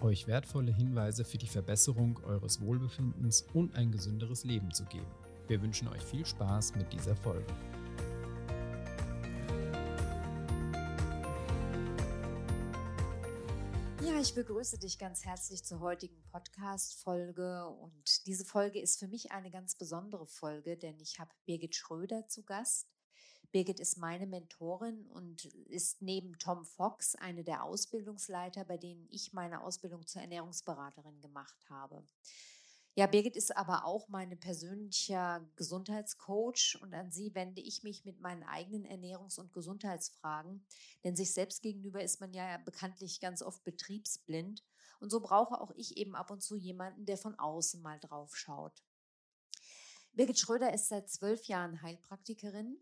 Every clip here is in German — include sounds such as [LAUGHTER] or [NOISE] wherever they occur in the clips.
euch wertvolle Hinweise für die Verbesserung eures Wohlbefindens und ein gesünderes Leben zu geben. Wir wünschen euch viel Spaß mit dieser Folge. Ja, ich begrüße dich ganz herzlich zur heutigen Podcast-Folge. Und diese Folge ist für mich eine ganz besondere Folge, denn ich habe Birgit Schröder zu Gast. Birgit ist meine Mentorin und ist neben Tom Fox eine der Ausbildungsleiter, bei denen ich meine Ausbildung zur Ernährungsberaterin gemacht habe. Ja, Birgit ist aber auch mein persönlicher Gesundheitscoach und an sie wende ich mich mit meinen eigenen Ernährungs- und Gesundheitsfragen, denn sich selbst gegenüber ist man ja bekanntlich ganz oft betriebsblind und so brauche auch ich eben ab und zu jemanden, der von außen mal drauf schaut. Birgit Schröder ist seit zwölf Jahren Heilpraktikerin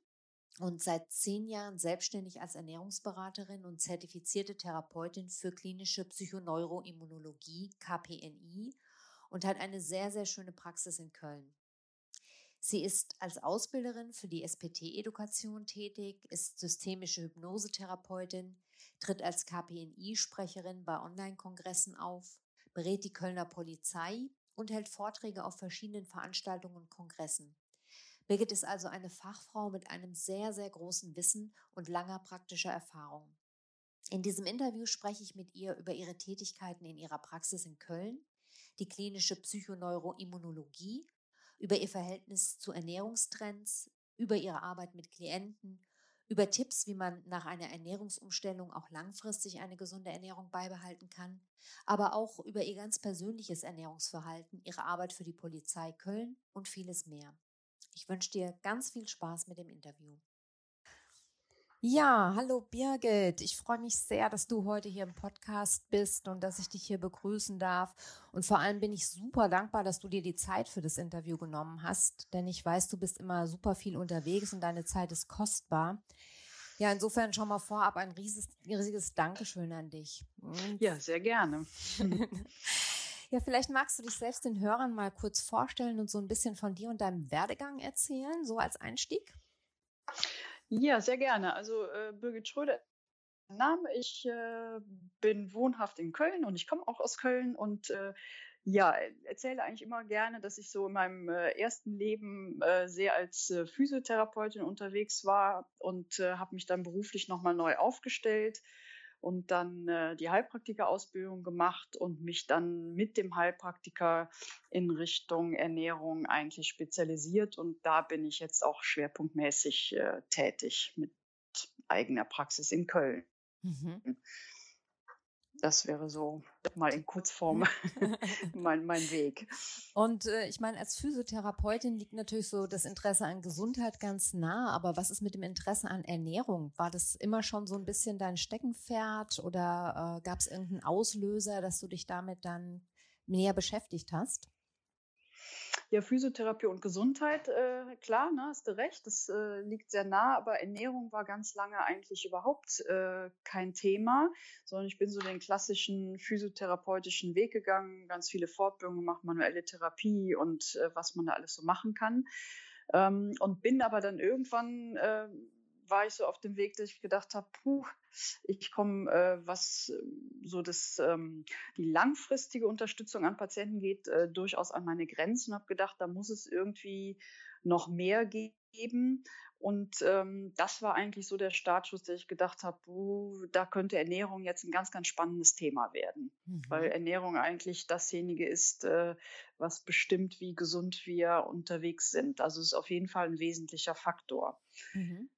und seit zehn Jahren selbstständig als Ernährungsberaterin und zertifizierte Therapeutin für klinische Psychoneuroimmunologie, KPNI, und hat eine sehr, sehr schöne Praxis in Köln. Sie ist als Ausbilderin für die SPT-Edukation tätig, ist systemische Hypnosetherapeutin, tritt als KPNI-Sprecherin bei Online-Kongressen auf, berät die Kölner Polizei und hält Vorträge auf verschiedenen Veranstaltungen und Kongressen. Birgit ist also eine Fachfrau mit einem sehr, sehr großen Wissen und langer praktischer Erfahrung. In diesem Interview spreche ich mit ihr über ihre Tätigkeiten in ihrer Praxis in Köln, die klinische Psychoneuroimmunologie, über ihr Verhältnis zu Ernährungstrends, über ihre Arbeit mit Klienten, über Tipps, wie man nach einer Ernährungsumstellung auch langfristig eine gesunde Ernährung beibehalten kann, aber auch über ihr ganz persönliches Ernährungsverhalten, ihre Arbeit für die Polizei Köln und vieles mehr. Ich wünsche dir ganz viel Spaß mit dem Interview. Ja, hallo Birgit. Ich freue mich sehr, dass du heute hier im Podcast bist und dass ich dich hier begrüßen darf. Und vor allem bin ich super dankbar, dass du dir die Zeit für das Interview genommen hast, denn ich weiß, du bist immer super viel unterwegs und deine Zeit ist kostbar. Ja, insofern schon mal vorab ein riesiges, riesiges Dankeschön an dich. Ja, sehr gerne. [LAUGHS] [LAUGHS] ja, vielleicht magst du dich selbst den Hörern mal kurz vorstellen und so ein bisschen von dir und deinem Werdegang erzählen, so als Einstieg. Ja, sehr gerne. Also äh, Birgit Schröder, Name. Ich äh, bin wohnhaft in Köln und ich komme auch aus Köln und äh, ja, erzähle eigentlich immer gerne, dass ich so in meinem äh, ersten Leben äh, sehr als äh, Physiotherapeutin unterwegs war und äh, habe mich dann beruflich nochmal neu aufgestellt und dann äh, die Heilpraktikerausbildung gemacht und mich dann mit dem Heilpraktiker in Richtung Ernährung eigentlich spezialisiert. Und da bin ich jetzt auch schwerpunktmäßig äh, tätig mit eigener Praxis in Köln. Mhm. Das wäre so mal in Kurzform [LAUGHS] mein, mein Weg. Und äh, ich meine, als Physiotherapeutin liegt natürlich so das Interesse an Gesundheit ganz nah, aber was ist mit dem Interesse an Ernährung? War das immer schon so ein bisschen dein Steckenpferd oder äh, gab es irgendeinen Auslöser, dass du dich damit dann näher beschäftigt hast? Ja, Physiotherapie und Gesundheit, äh, klar, ne, hast du recht, das äh, liegt sehr nah, aber Ernährung war ganz lange eigentlich überhaupt äh, kein Thema, sondern ich bin so den klassischen physiotherapeutischen Weg gegangen, ganz viele Fortbildungen gemacht, manuelle Therapie und äh, was man da alles so machen kann. Ähm, und bin aber dann irgendwann äh, war ich so auf dem Weg, dass ich gedacht habe, puh, ich komme, äh, was äh, so das, ähm, die langfristige Unterstützung an Patienten geht, äh, durchaus an meine Grenzen und habe gedacht, da muss es irgendwie noch mehr geben. Und ähm, das war eigentlich so der Startschuss, dass ich gedacht habe, uh, da könnte Ernährung jetzt ein ganz, ganz spannendes Thema werden. Mhm. Weil Ernährung eigentlich dasjenige ist, äh, was bestimmt, wie gesund wir unterwegs sind. Also es ist auf jeden Fall ein wesentlicher Faktor. Mhm.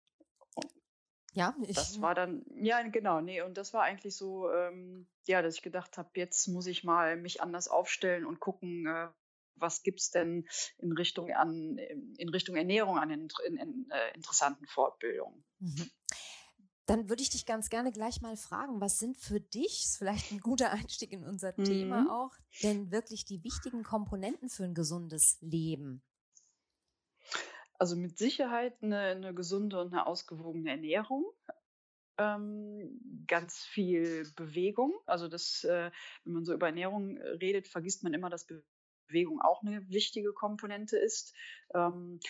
Ja, ich, das war dann, ja, genau, nee, und das war eigentlich so, ähm, ja, dass ich gedacht habe, jetzt muss ich mal mich anders aufstellen und gucken, äh, was gibt's denn in Richtung an, in Richtung Ernährung an in, in, in äh, interessanten Fortbildungen. Mhm. Dann würde ich dich ganz gerne gleich mal fragen, was sind für dich, ist vielleicht ein guter [LAUGHS] Einstieg in unser mhm. Thema auch, denn wirklich die wichtigen Komponenten für ein gesundes Leben? Also mit Sicherheit eine, eine gesunde und eine ausgewogene Ernährung. Ähm, ganz viel Bewegung. Also das, äh, wenn man so über Ernährung äh, redet, vergisst man immer, dass Bewegung auch eine wichtige Komponente ist. Ähm,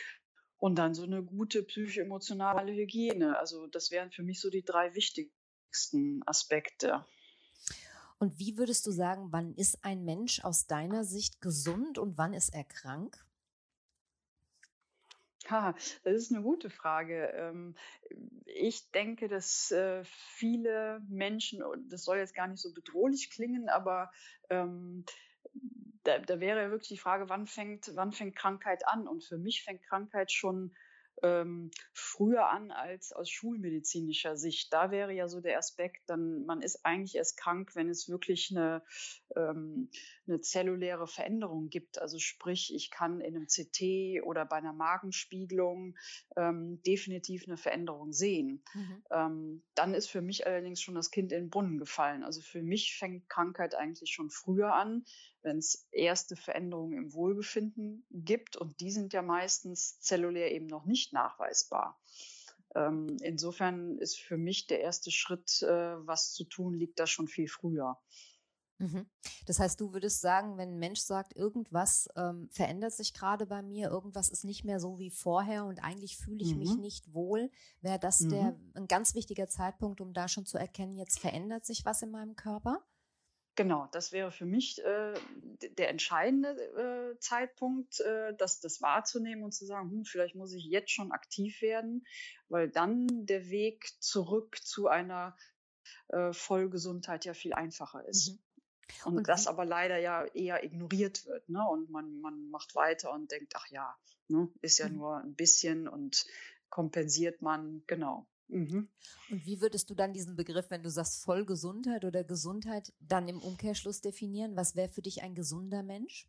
und dann so eine gute psychoemotionale Hygiene. Also das wären für mich so die drei wichtigsten Aspekte. Und wie würdest du sagen, wann ist ein Mensch aus deiner Sicht gesund und wann ist er krank? Ha, das ist eine gute Frage. Ähm, ich denke, dass äh, viele Menschen, das soll jetzt gar nicht so bedrohlich klingen, aber ähm, da, da wäre wirklich die Frage, wann fängt, wann fängt Krankheit an? Und für mich fängt Krankheit schon ähm, früher an als aus schulmedizinischer Sicht. Da wäre ja so der Aspekt, dann man ist eigentlich erst krank, wenn es wirklich eine, ähm, eine zelluläre Veränderung gibt. Also sprich, ich kann in einem CT oder bei einer Magenspiegelung ähm, definitiv eine Veränderung sehen. Mhm. Ähm, dann ist für mich allerdings schon das Kind in den Brunnen gefallen. Also für mich fängt Krankheit eigentlich schon früher an, wenn es erste Veränderungen im Wohlbefinden gibt. Und die sind ja meistens zellulär eben noch nicht nachweisbar. Ähm, insofern ist für mich der erste Schritt, äh, was zu tun, liegt da schon viel früher. Mhm. Das heißt, du würdest sagen, wenn ein Mensch sagt, irgendwas ähm, verändert sich gerade bei mir, irgendwas ist nicht mehr so wie vorher und eigentlich fühle ich mhm. mich nicht wohl, wäre das mhm. der ein ganz wichtiger Zeitpunkt, um da schon zu erkennen, jetzt verändert sich was in meinem Körper? Genau, das wäre für mich äh, der entscheidende äh, Zeitpunkt, äh, das, das wahrzunehmen und zu sagen, hm, vielleicht muss ich jetzt schon aktiv werden, weil dann der Weg zurück zu einer äh, Vollgesundheit ja viel einfacher ist. Mhm. Und, und, das aber leider ja eher ignoriert wird. Ne? Und man, man macht weiter und denkt, ach ja, ne? ist ja mhm. nur ein bisschen und kompensiert man, genau. Mhm. Und wie würdest du dann diesen Begriff, wenn du sagst Vollgesundheit oder Gesundheit, dann im Umkehrschluss definieren? Was wäre für dich ein gesunder Mensch?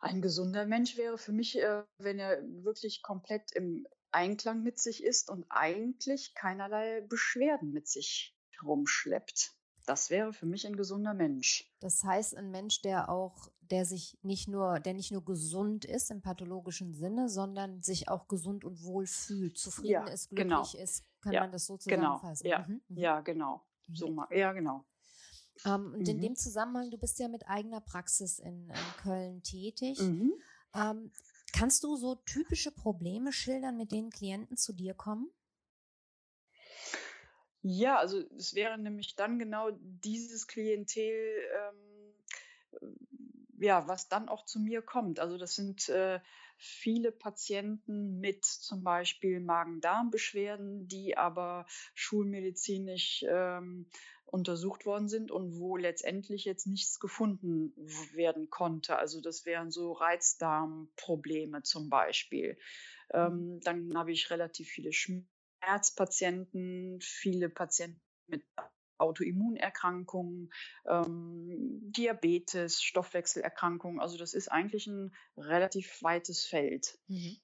Ein gesunder Mensch wäre für mich, äh, wenn er wirklich komplett im Einklang mit sich ist und eigentlich keinerlei Beschwerden mit sich rumschleppt. Das wäre für mich ein gesunder Mensch. Das heißt, ein Mensch, der auch, der sich nicht nur, der nicht nur gesund ist im pathologischen Sinne, sondern sich auch gesund und wohl fühlt, zufrieden ja, ist, genau. glücklich genau. ist, kann ja, man das so genau. zusammenfassen? Ja, mhm, mhm. ja genau. So mal, ja, genau. Ähm, und mhm. in dem Zusammenhang, du bist ja mit eigener Praxis in, in Köln tätig. Mhm. Ähm, kannst du so typische Probleme schildern, mit denen Klienten zu dir kommen? Ja, also es wäre nämlich dann genau dieses Klientel, ähm, ja, was dann auch zu mir kommt. Also das sind äh, viele Patienten mit zum Beispiel Magen-Darm-Beschwerden, die aber schulmedizinisch ähm, untersucht worden sind und wo letztendlich jetzt nichts gefunden werden konnte. Also das wären so Reizdarmprobleme zum Beispiel. Mhm. Ähm, dann habe ich relativ viele Schmerzen. Herzpatienten, viele Patienten mit Autoimmunerkrankungen, ähm, Diabetes, Stoffwechselerkrankungen. Also das ist eigentlich ein relativ weites Feld. Mhm.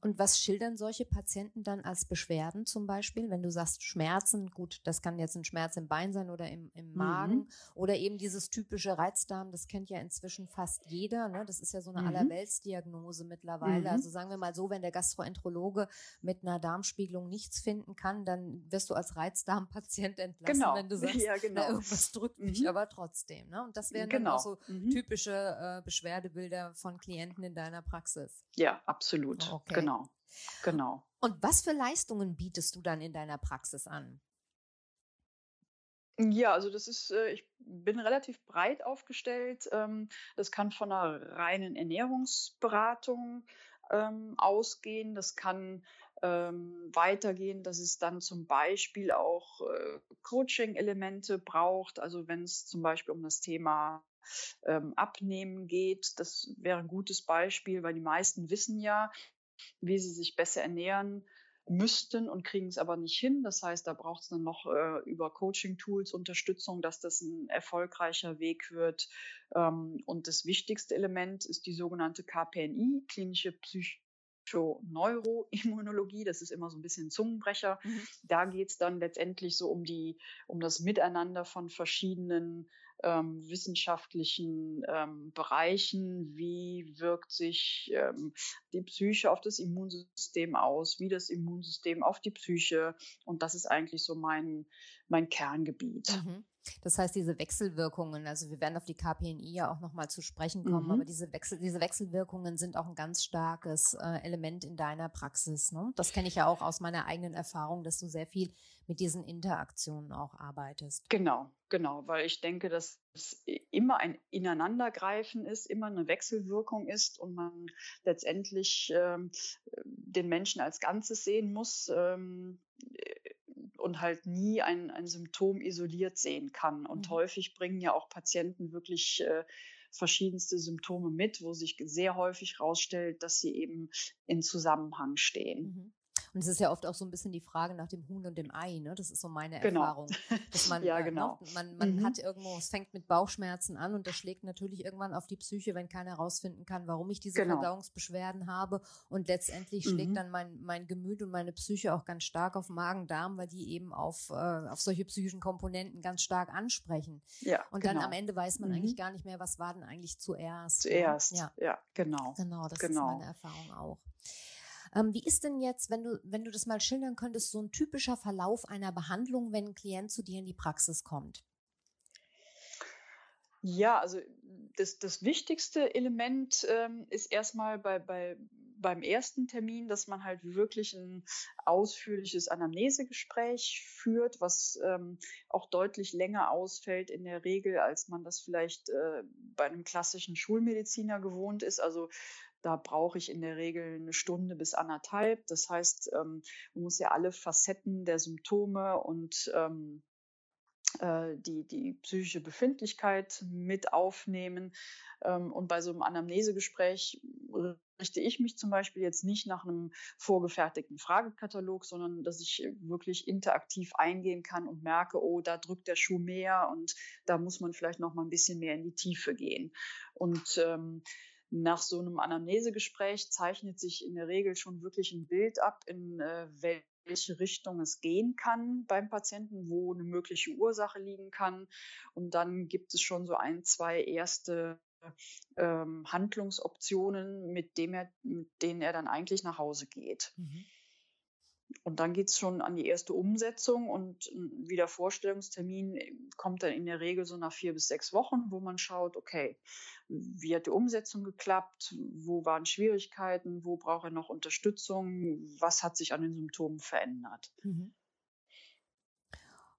Und was schildern solche Patienten dann als Beschwerden zum Beispiel, wenn du sagst Schmerzen? Gut, das kann jetzt ein Schmerz im Bein sein oder im, im Magen mhm. oder eben dieses typische Reizdarm, das kennt ja inzwischen fast jeder. Ne? Das ist ja so eine mhm. Allerweltsdiagnose mittlerweile. Mhm. Also sagen wir mal so, wenn der Gastroenterologe mit einer Darmspiegelung nichts finden kann, dann wirst du als Reizdarmpatient [LAUGHS] entlassen, genau. wenn du sagst, [LAUGHS] ja, genau. na, irgendwas drückt mich mhm. aber trotzdem. Ne? Und das wären genau. dann auch so mhm. typische äh, Beschwerdebilder von Klienten in deiner Praxis. Ja, absolut. Okay. Genau, genau. Und was für Leistungen bietest du dann in deiner Praxis an? Ja, also das ist, äh, ich bin relativ breit aufgestellt. Ähm, das kann von einer reinen Ernährungsberatung ähm, ausgehen. Das kann ähm, weitergehen, dass es dann zum Beispiel auch äh, Coaching-Elemente braucht. Also wenn es zum Beispiel um das Thema Abnehmen geht, das wäre ein gutes Beispiel, weil die meisten wissen ja, wie sie sich besser ernähren müssten und kriegen es aber nicht hin. Das heißt, da braucht es dann noch äh, über Coaching-Tools Unterstützung, dass das ein erfolgreicher Weg wird. Ähm, und das wichtigste Element ist die sogenannte KPNI, klinische Neuroimmunologie, das ist immer so ein bisschen Zungenbrecher. Mhm. Da geht es dann letztendlich so um die, um das Miteinander von verschiedenen ähm, wissenschaftlichen ähm, Bereichen. Wie wirkt sich ähm, die Psyche auf das Immunsystem aus? Wie das Immunsystem auf die Psyche? Und das ist eigentlich so mein, mein Kerngebiet. Mhm. Das heißt, diese Wechselwirkungen, also wir werden auf die KPNI ja auch nochmal zu sprechen kommen, mhm. aber diese, Wechsel, diese Wechselwirkungen sind auch ein ganz starkes äh, Element in deiner Praxis. Ne? Das kenne ich ja auch aus meiner eigenen Erfahrung, dass du sehr viel mit diesen Interaktionen auch arbeitest. Genau, genau, weil ich denke, dass es immer ein Ineinandergreifen ist, immer eine Wechselwirkung ist und man letztendlich ähm, den Menschen als Ganzes sehen muss. Ähm, und halt nie ein, ein Symptom isoliert sehen kann. Und mhm. häufig bringen ja auch Patienten wirklich äh, verschiedenste Symptome mit, wo sich sehr häufig herausstellt, dass sie eben in Zusammenhang stehen. Mhm. Und es ist ja oft auch so ein bisschen die Frage nach dem Huhn und dem Ei, ne? Das ist so meine genau. Erfahrung. Dass [LAUGHS] man, ja, äh, ne, genau. Ne? man, man mhm. hat irgendwo, es fängt mit Bauchschmerzen an und das schlägt natürlich irgendwann auf die Psyche, wenn keiner herausfinden kann, warum ich diese genau. Verdauungsbeschwerden habe. Und letztendlich mhm. schlägt dann mein, mein Gemüt und meine Psyche auch ganz stark auf Magen-Darm, weil die eben auf, äh, auf solche psychischen Komponenten ganz stark ansprechen. Ja, und genau. dann am Ende weiß man mhm. eigentlich gar nicht mehr, was war denn eigentlich zuerst. Ne? Zuerst, ja, ja genau. Genau, das genau. ist meine Erfahrung auch. Ähm, wie ist denn jetzt, wenn du, wenn du das mal schildern könntest, so ein typischer Verlauf einer Behandlung, wenn ein Klient zu dir in die Praxis kommt? Ja, also das, das wichtigste Element ähm, ist erstmal bei, bei, beim ersten Termin, dass man halt wirklich ein ausführliches Anamnesegespräch führt, was ähm, auch deutlich länger ausfällt in der Regel, als man das vielleicht äh, bei einem klassischen Schulmediziner gewohnt ist. Also da brauche ich in der Regel eine Stunde bis anderthalb. Das heißt, ähm, man muss ja alle Facetten der Symptome und ähm, äh, die, die psychische Befindlichkeit mit aufnehmen. Ähm, und bei so einem Anamnesegespräch richte ich mich zum Beispiel jetzt nicht nach einem vorgefertigten Fragekatalog, sondern dass ich wirklich interaktiv eingehen kann und merke, oh, da drückt der Schuh mehr und da muss man vielleicht noch mal ein bisschen mehr in die Tiefe gehen. Und ähm, nach so einem Anamnesegespräch zeichnet sich in der Regel schon wirklich ein Bild ab, in äh, welche Richtung es gehen kann beim Patienten, wo eine mögliche Ursache liegen kann. Und dann gibt es schon so ein, zwei erste ähm, Handlungsoptionen, mit, dem er, mit denen er dann eigentlich nach Hause geht. Mhm. Und dann geht es schon an die erste Umsetzung und wieder Vorstellungstermin äh, kommt dann in der Regel so nach vier bis sechs Wochen, wo man schaut, okay, wie hat die Umsetzung geklappt, wo waren Schwierigkeiten, wo braucht er noch Unterstützung, was hat sich an den Symptomen verändert. Mhm.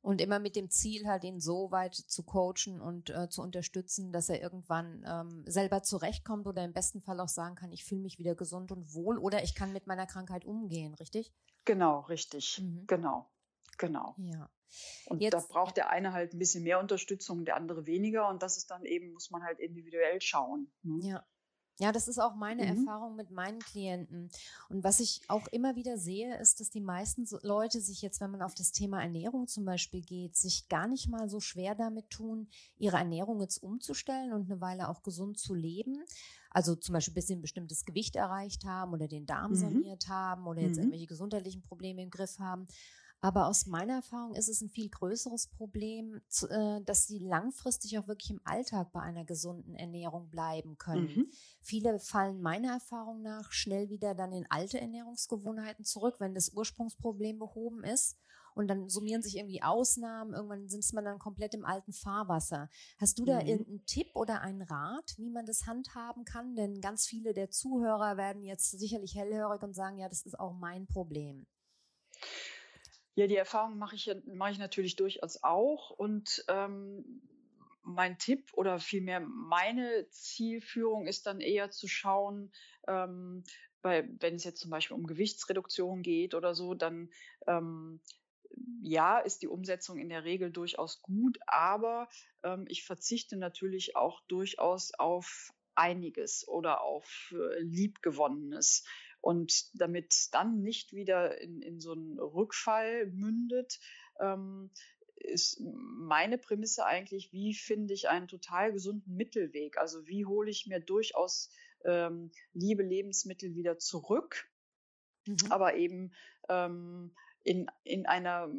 Und immer mit dem Ziel, halt ihn so weit zu coachen und äh, zu unterstützen, dass er irgendwann ähm, selber zurechtkommt oder im besten Fall auch sagen kann, ich fühle mich wieder gesund und wohl oder ich kann mit meiner Krankheit umgehen, richtig? Genau, richtig. Mhm. Genau. Genau. Ja. Und Jetzt, da braucht der eine halt ein bisschen mehr Unterstützung, der andere weniger. Und das ist dann eben, muss man halt individuell schauen. Ne? Ja. Ja, das ist auch meine mhm. Erfahrung mit meinen Klienten. Und was ich auch immer wieder sehe, ist, dass die meisten Leute sich jetzt, wenn man auf das Thema Ernährung zum Beispiel geht, sich gar nicht mal so schwer damit tun, ihre Ernährung jetzt umzustellen und eine Weile auch gesund zu leben. Also zum Beispiel bis sie ein bestimmtes Gewicht erreicht haben oder den Darm mhm. saniert haben oder jetzt mhm. irgendwelche gesundheitlichen Probleme im Griff haben, aber aus meiner Erfahrung ist es ein viel größeres Problem, äh, dass sie langfristig auch wirklich im Alltag bei einer gesunden Ernährung bleiben können. Mhm. Viele fallen meiner Erfahrung nach schnell wieder dann in alte Ernährungsgewohnheiten zurück, wenn das Ursprungsproblem behoben ist. Und dann summieren sich irgendwie Ausnahmen. Irgendwann sitzt man dann komplett im alten Fahrwasser. Hast du da mhm. irgendeinen Tipp oder einen Rat, wie man das handhaben kann? Denn ganz viele der Zuhörer werden jetzt sicherlich hellhörig und sagen, ja, das ist auch mein Problem. Ja, die Erfahrung mache ich, mache ich natürlich durchaus auch. Und ähm, mein Tipp oder vielmehr meine Zielführung ist dann eher zu schauen, ähm, bei, wenn es jetzt zum Beispiel um Gewichtsreduktion geht oder so, dann ähm, ja, ist die Umsetzung in der Regel durchaus gut, aber ähm, ich verzichte natürlich auch durchaus auf einiges oder auf äh, Liebgewonnenes. Und damit dann nicht wieder in, in so einen Rückfall mündet, ähm, ist meine Prämisse eigentlich, wie finde ich einen total gesunden Mittelweg? Also wie hole ich mir durchaus ähm, liebe Lebensmittel wieder zurück, mhm. aber eben ähm, in, in einer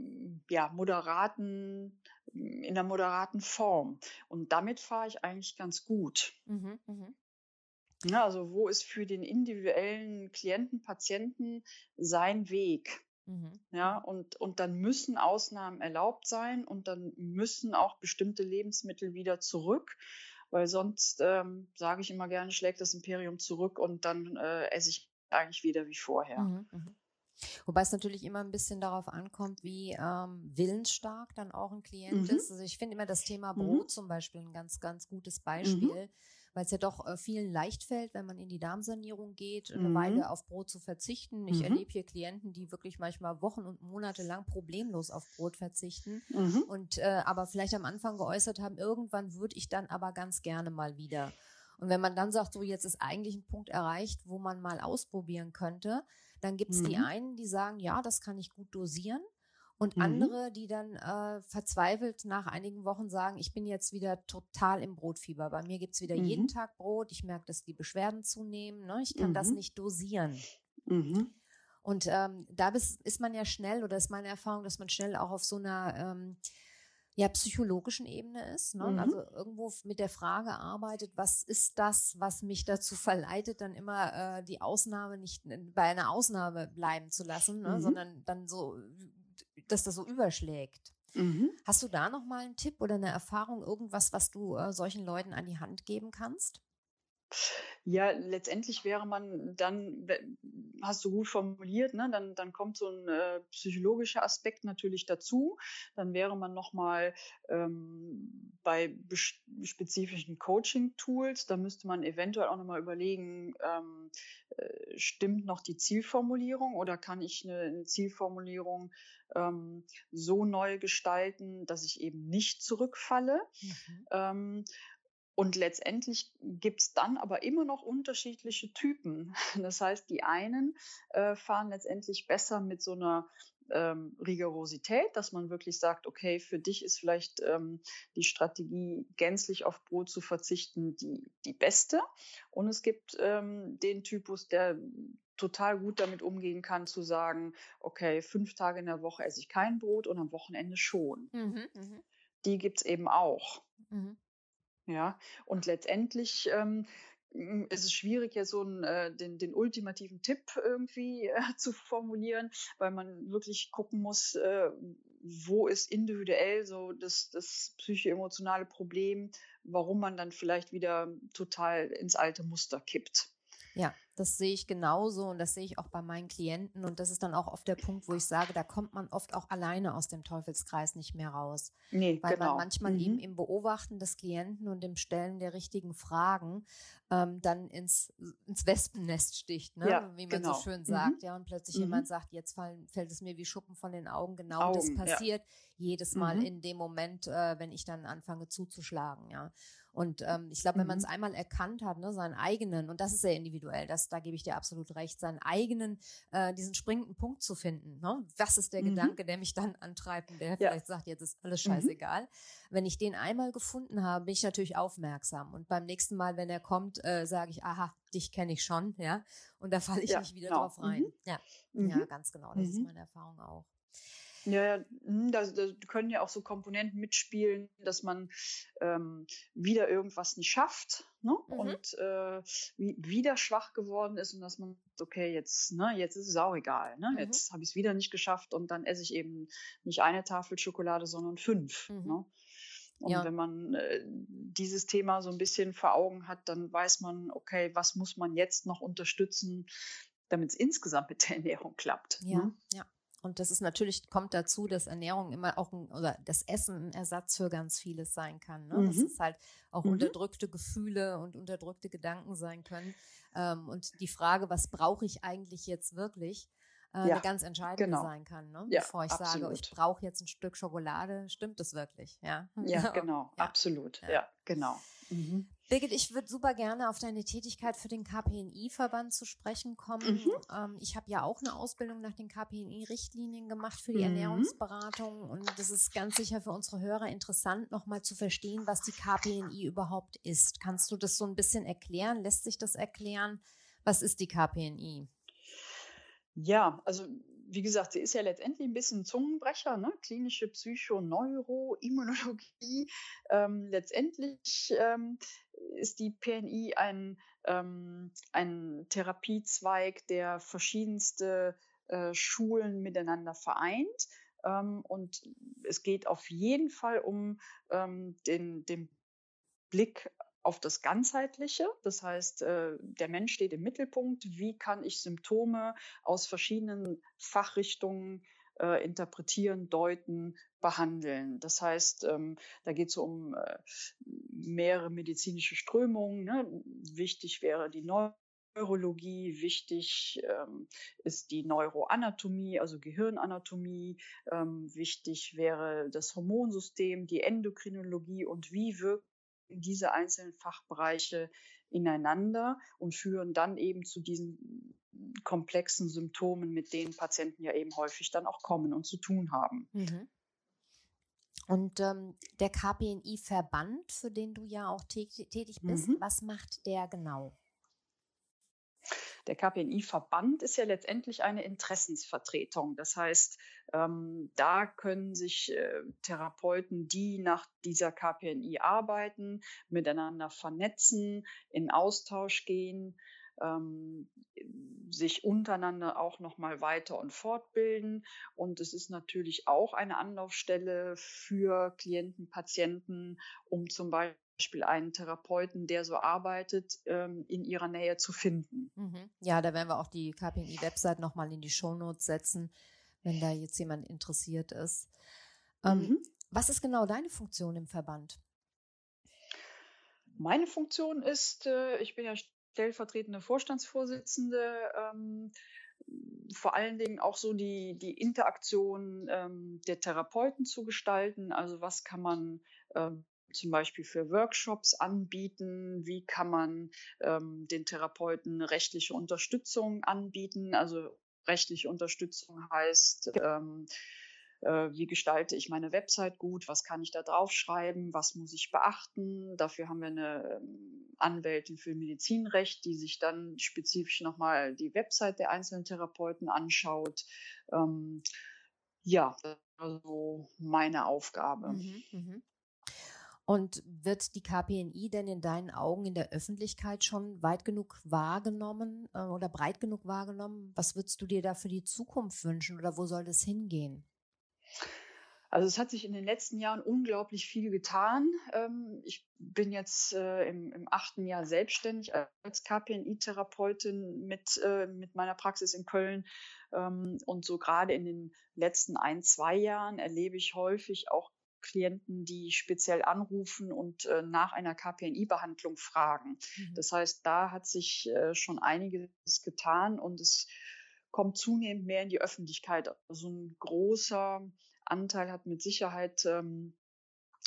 ja, moderaten, in einer moderaten Form. Und damit fahre ich eigentlich ganz gut. Mhm, mh. Ja, also wo ist für den individuellen Klienten, Patienten sein Weg? Mhm. Ja, und, und dann müssen Ausnahmen erlaubt sein und dann müssen auch bestimmte Lebensmittel wieder zurück, weil sonst, ähm, sage ich immer gerne, schlägt das Imperium zurück und dann äh, esse ich eigentlich wieder wie vorher. Mhm, mh. Wobei es natürlich immer ein bisschen darauf ankommt, wie ähm, willensstark dann auch ein Klient mhm. ist. Also ich finde immer das Thema Brot mhm. zum Beispiel ein ganz, ganz gutes mhm. Beispiel. Mhm weil es ja doch äh, vielen leicht fällt, wenn man in die Darmsanierung geht, eine mhm. Weile auf Brot zu verzichten. Ich mhm. erlebe hier Klienten, die wirklich manchmal Wochen und Monate lang problemlos auf Brot verzichten mhm. und äh, aber vielleicht am Anfang geäußert haben, irgendwann würde ich dann aber ganz gerne mal wieder. Und wenn man dann sagt, so jetzt ist eigentlich ein Punkt erreicht, wo man mal ausprobieren könnte, dann gibt es die mhm. einen, die sagen, ja, das kann ich gut dosieren. Und mhm. andere, die dann äh, verzweifelt nach einigen Wochen sagen, ich bin jetzt wieder total im Brotfieber. Bei mir gibt es wieder mhm. jeden Tag Brot. Ich merke, dass die Beschwerden zunehmen. Ne? Ich kann mhm. das nicht dosieren. Mhm. Und ähm, da ist, ist, man ja schnell, oder ist meine Erfahrung, dass man schnell auch auf so einer ähm, ja, psychologischen Ebene ist. Ne? Mhm. Also irgendwo mit der Frage arbeitet, was ist das, was mich dazu verleitet, dann immer äh, die Ausnahme nicht bei einer Ausnahme bleiben zu lassen, ne? Mhm. sondern dann so dass das so überschlägt. Mhm. Hast du da noch mal einen Tipp oder eine Erfahrung, irgendwas, was du äh, solchen Leuten an die Hand geben kannst? Ja, letztendlich wäre man dann, hast du gut formuliert, ne, dann, dann kommt so ein äh, psychologischer Aspekt natürlich dazu. Dann wäre man nochmal ähm, bei spezifischen Coaching-Tools, da müsste man eventuell auch nochmal überlegen, ähm, äh, stimmt noch die Zielformulierung oder kann ich eine, eine Zielformulierung ähm, so neu gestalten, dass ich eben nicht zurückfalle. Mhm. Ähm, und letztendlich gibt's dann aber immer noch unterschiedliche Typen. [LAUGHS] Das heißt, die einen äh, fahren letztendlich besser mit so einer ähm, Rigorosität, dass man wirklich sagt, okay, für dich ist vielleicht ähm, die Strategie, gänzlich auf Brot zu verzichten, die, die beste. Und es gibt ähm, den Typus, der total gut damit umgehen kann, zu sagen, okay, fünf Tage in der Woche esse ich kein Brot und am Wochenende schon. Mhm, mh. Die gibt's eben auch. Mhm. Ja, und letztendlich ähm, ist es schwierig, ja so einen, äh, den, den ultimativen Tipp irgendwie äh, [LAUGHS] zu formulieren, weil man wirklich gucken muss, äh, wo ist individuell so das, das psychoemotionale Problem, warum man dann vielleicht wieder total ins alte Muster kippt. Ja, das sehe ich genauso und das sehe ich auch bei meinen Klienten. Und das ist dann auch oft der Punkt, wo ich sage, da kommt man oft auch alleine aus dem Teufelskreis nicht mehr raus. Nee, Weil genau. man manchmal mhm. eben im Beobachten des Klienten und im Stellen der richtigen Fragen ähm, dann ins, ins Wespennest sticht, ne? ja, wie man genau. so schön sagt. Mhm. Ja, und plötzlich mhm. jemand sagt, jetzt fallen, fällt es mir wie Schuppen von den Augen. Genau Augen, das passiert ja. jedes Mal mhm. in dem Moment, äh, wenn ich dann anfange zuzuschlagen. Ja. Und ähm, ich glaube, wenn man es mhm. einmal erkannt hat, ne, seinen eigenen, und das ist sehr individuell, das, da gebe ich dir absolut recht, seinen eigenen, äh, diesen springenden Punkt zu finden. Ne? Was ist der mhm. Gedanke, der mich dann antreibt und der ja. vielleicht sagt, jetzt ist alles mhm. scheißegal. Mhm. Wenn ich den einmal gefunden habe, bin ich natürlich aufmerksam. Und beim nächsten Mal, wenn er kommt, äh, sage ich, aha, dich kenne ich schon, ja. Und da falle ich ja, nicht wieder genau. drauf rein. Mhm. Ja. ja, ganz genau. Das ist meine Erfahrung auch. Ja, ja, hm, da, da können ja auch so Komponenten mitspielen, dass man ähm, wieder irgendwas nicht schafft ne? Mhm. und äh, wieder schwach geworden ist und dass man okay, jetzt, ne, jetzt ist es auch egal. Ne? Mhm. Jetzt habe ich es wieder nicht geschafft und dann esse ich eben nicht eine Tafel Schokolade, sondern fünf. Mhm. Ne? Und ja. wenn man äh, dieses Thema so ein bisschen vor Augen hat, dann weiß man, okay, was muss man jetzt noch unterstützen, damit es insgesamt mit der Ernährung klappt. Ja, ne? ja. Und das ist natürlich, kommt dazu, dass Ernährung immer auch ein, oder das Essen ein Ersatz für ganz vieles sein kann. Ne? Mhm. Dass es halt auch mhm. unterdrückte Gefühle und unterdrückte Gedanken sein können. Ähm, und die Frage, was brauche ich eigentlich jetzt wirklich, äh, ja, eine ganz entscheidende genau. sein kann. Ne? Ja, Bevor ich absolut. sage, ich brauche jetzt ein Stück Schokolade, stimmt das wirklich? Ja, ja [LAUGHS] genau, absolut. Ja, genau. Mhm. Birgit, ich würde super gerne auf deine Tätigkeit für den KPNI-Verband zu sprechen kommen. Mhm. Ähm, ich habe ja auch eine Ausbildung nach den KPNI-Richtlinien gemacht für die mhm. Ernährungsberatung und das ist ganz sicher für unsere Hörer interessant, nochmal zu verstehen, was die KPNI überhaupt ist. Kannst du das so ein bisschen erklären? Lässt sich das erklären? Was ist die KPNI? Ja, also wie gesagt, sie ist ja letztendlich ein bisschen Zungenbrecher, ne? klinische Psychoneuroimmunologie. Ähm, letztendlich ähm, ist die PNI ein, ähm, ein Therapiezweig, der verschiedenste äh, Schulen miteinander vereint. Ähm, und es geht auf jeden Fall um ähm, den, den Blick auf das Ganzheitliche. Das heißt, äh, der Mensch steht im Mittelpunkt. Wie kann ich Symptome aus verschiedenen Fachrichtungen äh, interpretieren, deuten, behandeln? Das heißt, ähm, da geht es um äh, mehrere medizinische Strömungen. Ne? Wichtig wäre die Neurologie, wichtig ähm, ist die Neuroanatomie, also Gehirnanatomie, ähm, wichtig wäre das Hormonsystem, die Endokrinologie und wie wirkt diese einzelnen Fachbereiche ineinander und führen dann eben zu diesen komplexen Symptomen, mit denen Patienten ja eben häufig dann auch kommen und zu tun haben. Mhm. Und ähm, der KPNI-Verband, für den du ja auch tätig bist, mhm. was macht der genau? Der KPNI-Verband ist ja letztendlich eine Interessensvertretung. Das heißt, ähm, da können sich äh, Therapeuten, die nach dieser KPNI arbeiten, miteinander vernetzen, in Austausch gehen, ähm, sich untereinander auch noch mal weiter und fortbilden. Und es ist natürlich auch eine Anlaufstelle für Klienten, Patienten, um zum Beispiel Beispiel einen Therapeuten, der so arbeitet, ähm, in ihrer Nähe zu finden. Mhm. Ja, da werden wir auch die KPI-Website nochmal in die Shownotes setzen, wenn da jetzt jemand interessiert ist. Ähm, mhm. Was ist genau deine Funktion im Verband? Meine Funktion ist, äh, ich bin ja stellvertretende Vorstandsvorsitzende, ähm, vor allen Dingen auch so die, die Interaktion ähm, der Therapeuten zu gestalten. Also was kann man ähm, zum Beispiel für Workshops anbieten? Wie kann man ähm, den Therapeuten rechtliche Unterstützung anbieten? Also rechtliche Unterstützung heißt, ähm, äh, wie gestalte ich meine Website gut? Was kann ich da draufschreiben? Was muss ich beachten? Dafür haben wir eine ähm, Anwältin für Medizinrecht, die sich dann spezifisch nochmal die Website der einzelnen Therapeuten anschaut. Ähm, ja, also meine Aufgabe. Mhm, mh. Und wird die KPNI denn in deinen Augen in der Öffentlichkeit schon weit genug wahrgenommen äh, oder breit genug wahrgenommen? Was würdest du dir da für die Zukunft wünschen oder wo soll das hingehen? Also es hat sich in den letzten Jahren unglaublich viel getan. Ähm, ich bin jetzt äh, im, im, achten Jahr selbstständig als KPNI-Therapeutin mit, äh, mit meiner Praxis in Köln. Ähm, und so gerade in den letzten ein, zwei Jahren erlebe ich häufig auch Klienten, die speziell anrufen und äh, nach einer KPNI-Behandlung fragen. Mhm. Das heißt, da hat sich äh, schon einiges getan und es kommt zunehmend mehr in die Öffentlichkeit. Also ein großer Anteil hat mit Sicherheit ähm,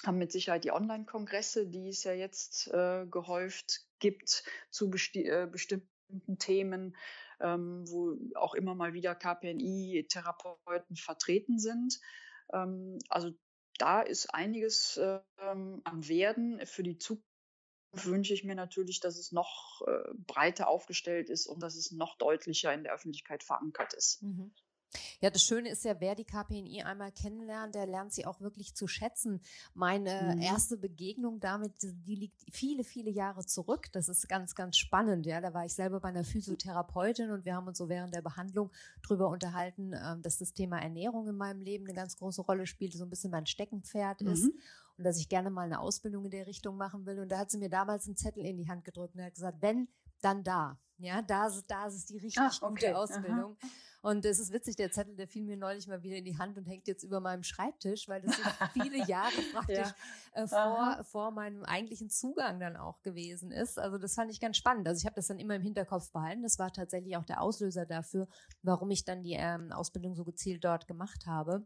haben mit Sicherheit die Online-Kongresse, die es ja jetzt äh, gehäuft gibt zu besti äh, bestimmten Themen, ähm, wo auch immer mal wieder KPNI-Therapeuten vertreten sind. Ähm, also da ist einiges ähm, am Werden. Für die Zukunft wünsche ich mir natürlich, dass es noch äh, breiter aufgestellt ist und dass es noch deutlicher in der Öffentlichkeit verankert ist. Mhm. Ja, das Schöne ist ja, wer die KPNI einmal kennenlernt, der lernt sie auch wirklich zu schätzen. Meine mhm. erste Begegnung damit, die liegt viele, viele Jahre zurück. Das ist ganz, ganz spannend. Ja, da war ich selber bei einer Physiotherapeutin und wir haben uns so während der Behandlung darüber unterhalten, ähm, dass das Thema Ernährung in meinem Leben eine ganz große Rolle spielt, so ein bisschen mein Steckenpferd mhm. ist und dass ich gerne mal eine Ausbildung in der Richtung machen will. Und da hat sie mir damals einen Zettel in die Hand gedrückt und hat gesagt, wenn, dann da. Ja, da, da ist die richtig Ach, okay. gute Ausbildung. Aha. Und es ist witzig, der Zettel, der fiel mir neulich mal wieder in die Hand und hängt jetzt über meinem Schreibtisch, weil das [LAUGHS] viele Jahre praktisch ja. äh, vor, vor meinem eigentlichen Zugang dann auch gewesen ist. Also das fand ich ganz spannend. Also ich habe das dann immer im Hinterkopf behalten. Das war tatsächlich auch der Auslöser dafür, warum ich dann die ähm, Ausbildung so gezielt dort gemacht habe.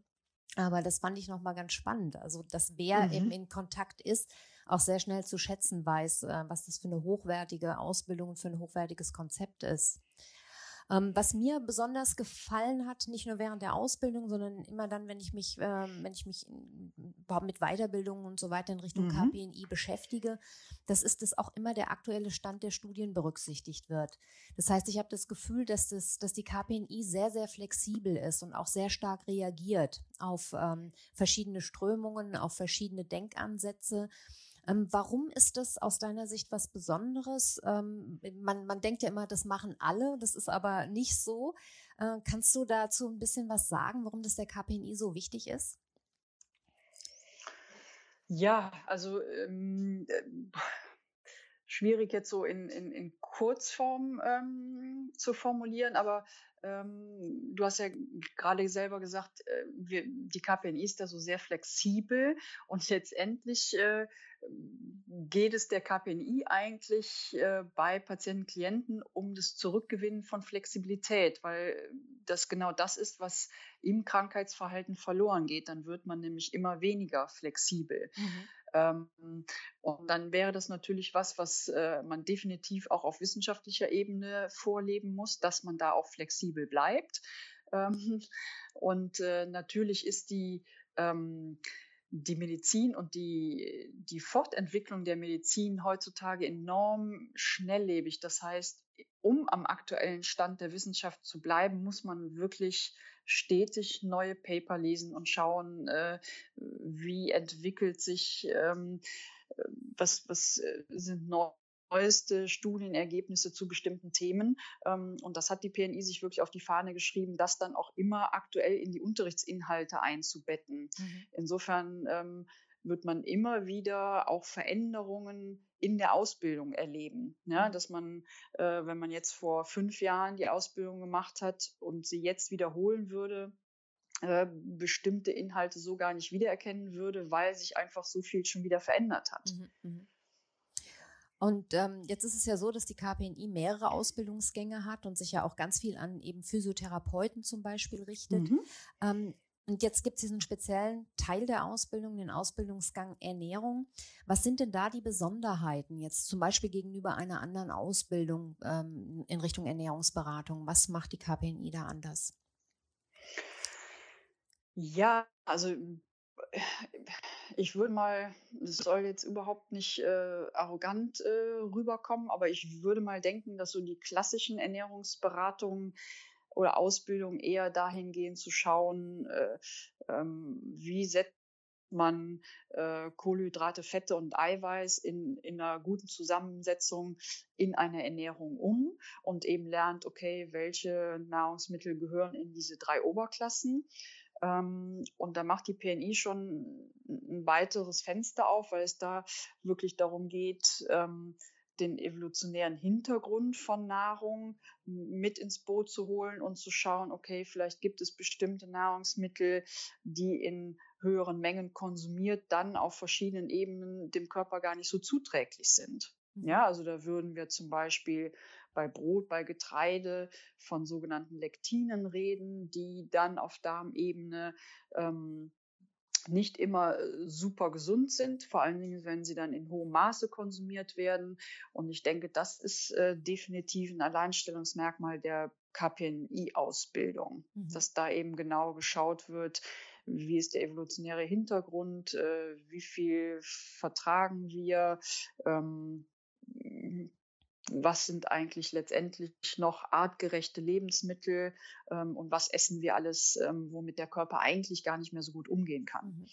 Aber das fand ich nochmal ganz spannend. Also, dass wer mhm. eben in Kontakt ist, auch sehr schnell zu schätzen weiß, äh, was das für eine hochwertige Ausbildung und für ein hochwertiges Konzept ist. Ähm, was mir besonders gefallen hat, nicht nur während der Ausbildung, sondern immer dann, wenn ich mich, äh, wenn ich mich überhaupt mit Weiterbildungen und so weiter in Richtung mhm. KPNI beschäftige, das ist, dass auch immer der aktuelle Stand der Studien berücksichtigt wird. Das heißt, ich habe das Gefühl, dass, das, dass die KPNI sehr, sehr flexibel ist und auch sehr stark reagiert auf ähm, verschiedene Strömungen, auf verschiedene Denkansätze. Ähm, warum ist das aus deiner Sicht was Besonderes? Ähm, man, man denkt ja immer, das machen alle, das ist aber nicht so. Äh, kannst du dazu ein bisschen was sagen, warum das der KPNI so wichtig ist? Ja, also ähm, äh, schwierig jetzt so in, in, in Kurzform ähm, zu formulieren, aber du hast ja gerade selber gesagt, äh, wir, die KPNI ist da so sehr flexibel und letztendlich äh, geht es der KPNI eigentlich äh, bei Patienten, Klienten um das Zurückgewinnen von Flexibilität, weil das genau das ist, was im Krankheitsverhalten verloren geht. Dann wird man nämlich immer weniger flexibel. Mhm. Ähm, und dann wäre das natürlich was, was äh, man definitiv auch auf wissenschaftlicher Ebene vorleben muss, dass man da auch flexibel bleibt. Ähm, [LAUGHS] und äh, natürlich ist die ähm, die Medizin und die, die Fortentwicklung der Medizin heutzutage enorm schnelllebig. Das heißt, um am aktuellen Stand der Wissenschaft zu bleiben, muss man wirklich stetig neue Paper lesen und schauen, äh, wie entwickelt sich, ähm, was, was äh, sind neueste Studienergebnisse zu bestimmten Themen. Ähm, und das hat die PNI sich wirklich auf die Fahne geschrieben, das dann auch immer aktuell in die Unterrichtsinhalte einzubetten. Mhm. Insofern ähm, wird man immer wieder auch Veränderungen in der Ausbildung erleben. Ja, mhm. dass man, äh, wenn man jetzt vor fünf Jahren die Ausbildung gemacht hat und sie jetzt wiederholen würde, äh, bestimmte Inhalte so gar nicht wiedererkennen würde, weil sich einfach so viel schon wieder verändert hat. Mhm, mh. Und ähm, jetzt ist es ja so, dass die KPNI mehrere Ausbildungsgänge hat und sich ja auch ganz viel an eben Physiotherapeuten zum Beispiel richtet. Mhm. Ähm, und jetzt gibt es diesen speziellen Teil der Ausbildung, den Ausbildungsgang Ernährung. Was sind denn da die Besonderheiten jetzt zum Beispiel gegenüber einer anderen Ausbildung ähm, in Richtung Ernährungsberatung? Was macht die KPNI da anders? Ja, also ich würde mal, es soll jetzt überhaupt nicht äh, arrogant äh, rüberkommen, aber ich würde mal denken, dass so die klassischen Ernährungsberatungen oder Ausbildung eher dahingehend zu schauen, äh, ähm, wie setzt man äh, Kohlenhydrate, Fette und Eiweiß in, in einer guten Zusammensetzung in eine Ernährung um und eben lernt, okay, welche Nahrungsmittel gehören in diese drei Oberklassen. Ähm, und da macht die PNI schon ein weiteres Fenster auf, weil es da wirklich darum geht, ähm, den evolutionären Hintergrund von Nahrung mit ins Boot zu holen und zu schauen, okay, vielleicht gibt es bestimmte Nahrungsmittel, die in höheren Mengen konsumiert, dann auf verschiedenen Ebenen dem Körper gar nicht so zuträglich sind. Mhm. Ja, also da würden wir zum Beispiel bei Brot, bei Getreide von sogenannten Lektinen reden, die dann auf Darmebene ähm, nicht immer äh, super gesund sind, vor allen Dingen, wenn sie dann in hohem Maße konsumiert werden. Und ich denke, das ist äh, definitiv ein Alleinstellungsmerkmal der KPNI-Ausbildung, mhm. dass da eben genau geschaut wird, wie ist der evolutionäre Hintergrund, äh, wie viel vertragen wir, ähm, was sind eigentlich letztendlich noch artgerechte Lebensmittel ähm, und was essen wir alles, ähm, womit der Körper eigentlich gar nicht mehr so gut umgehen kann.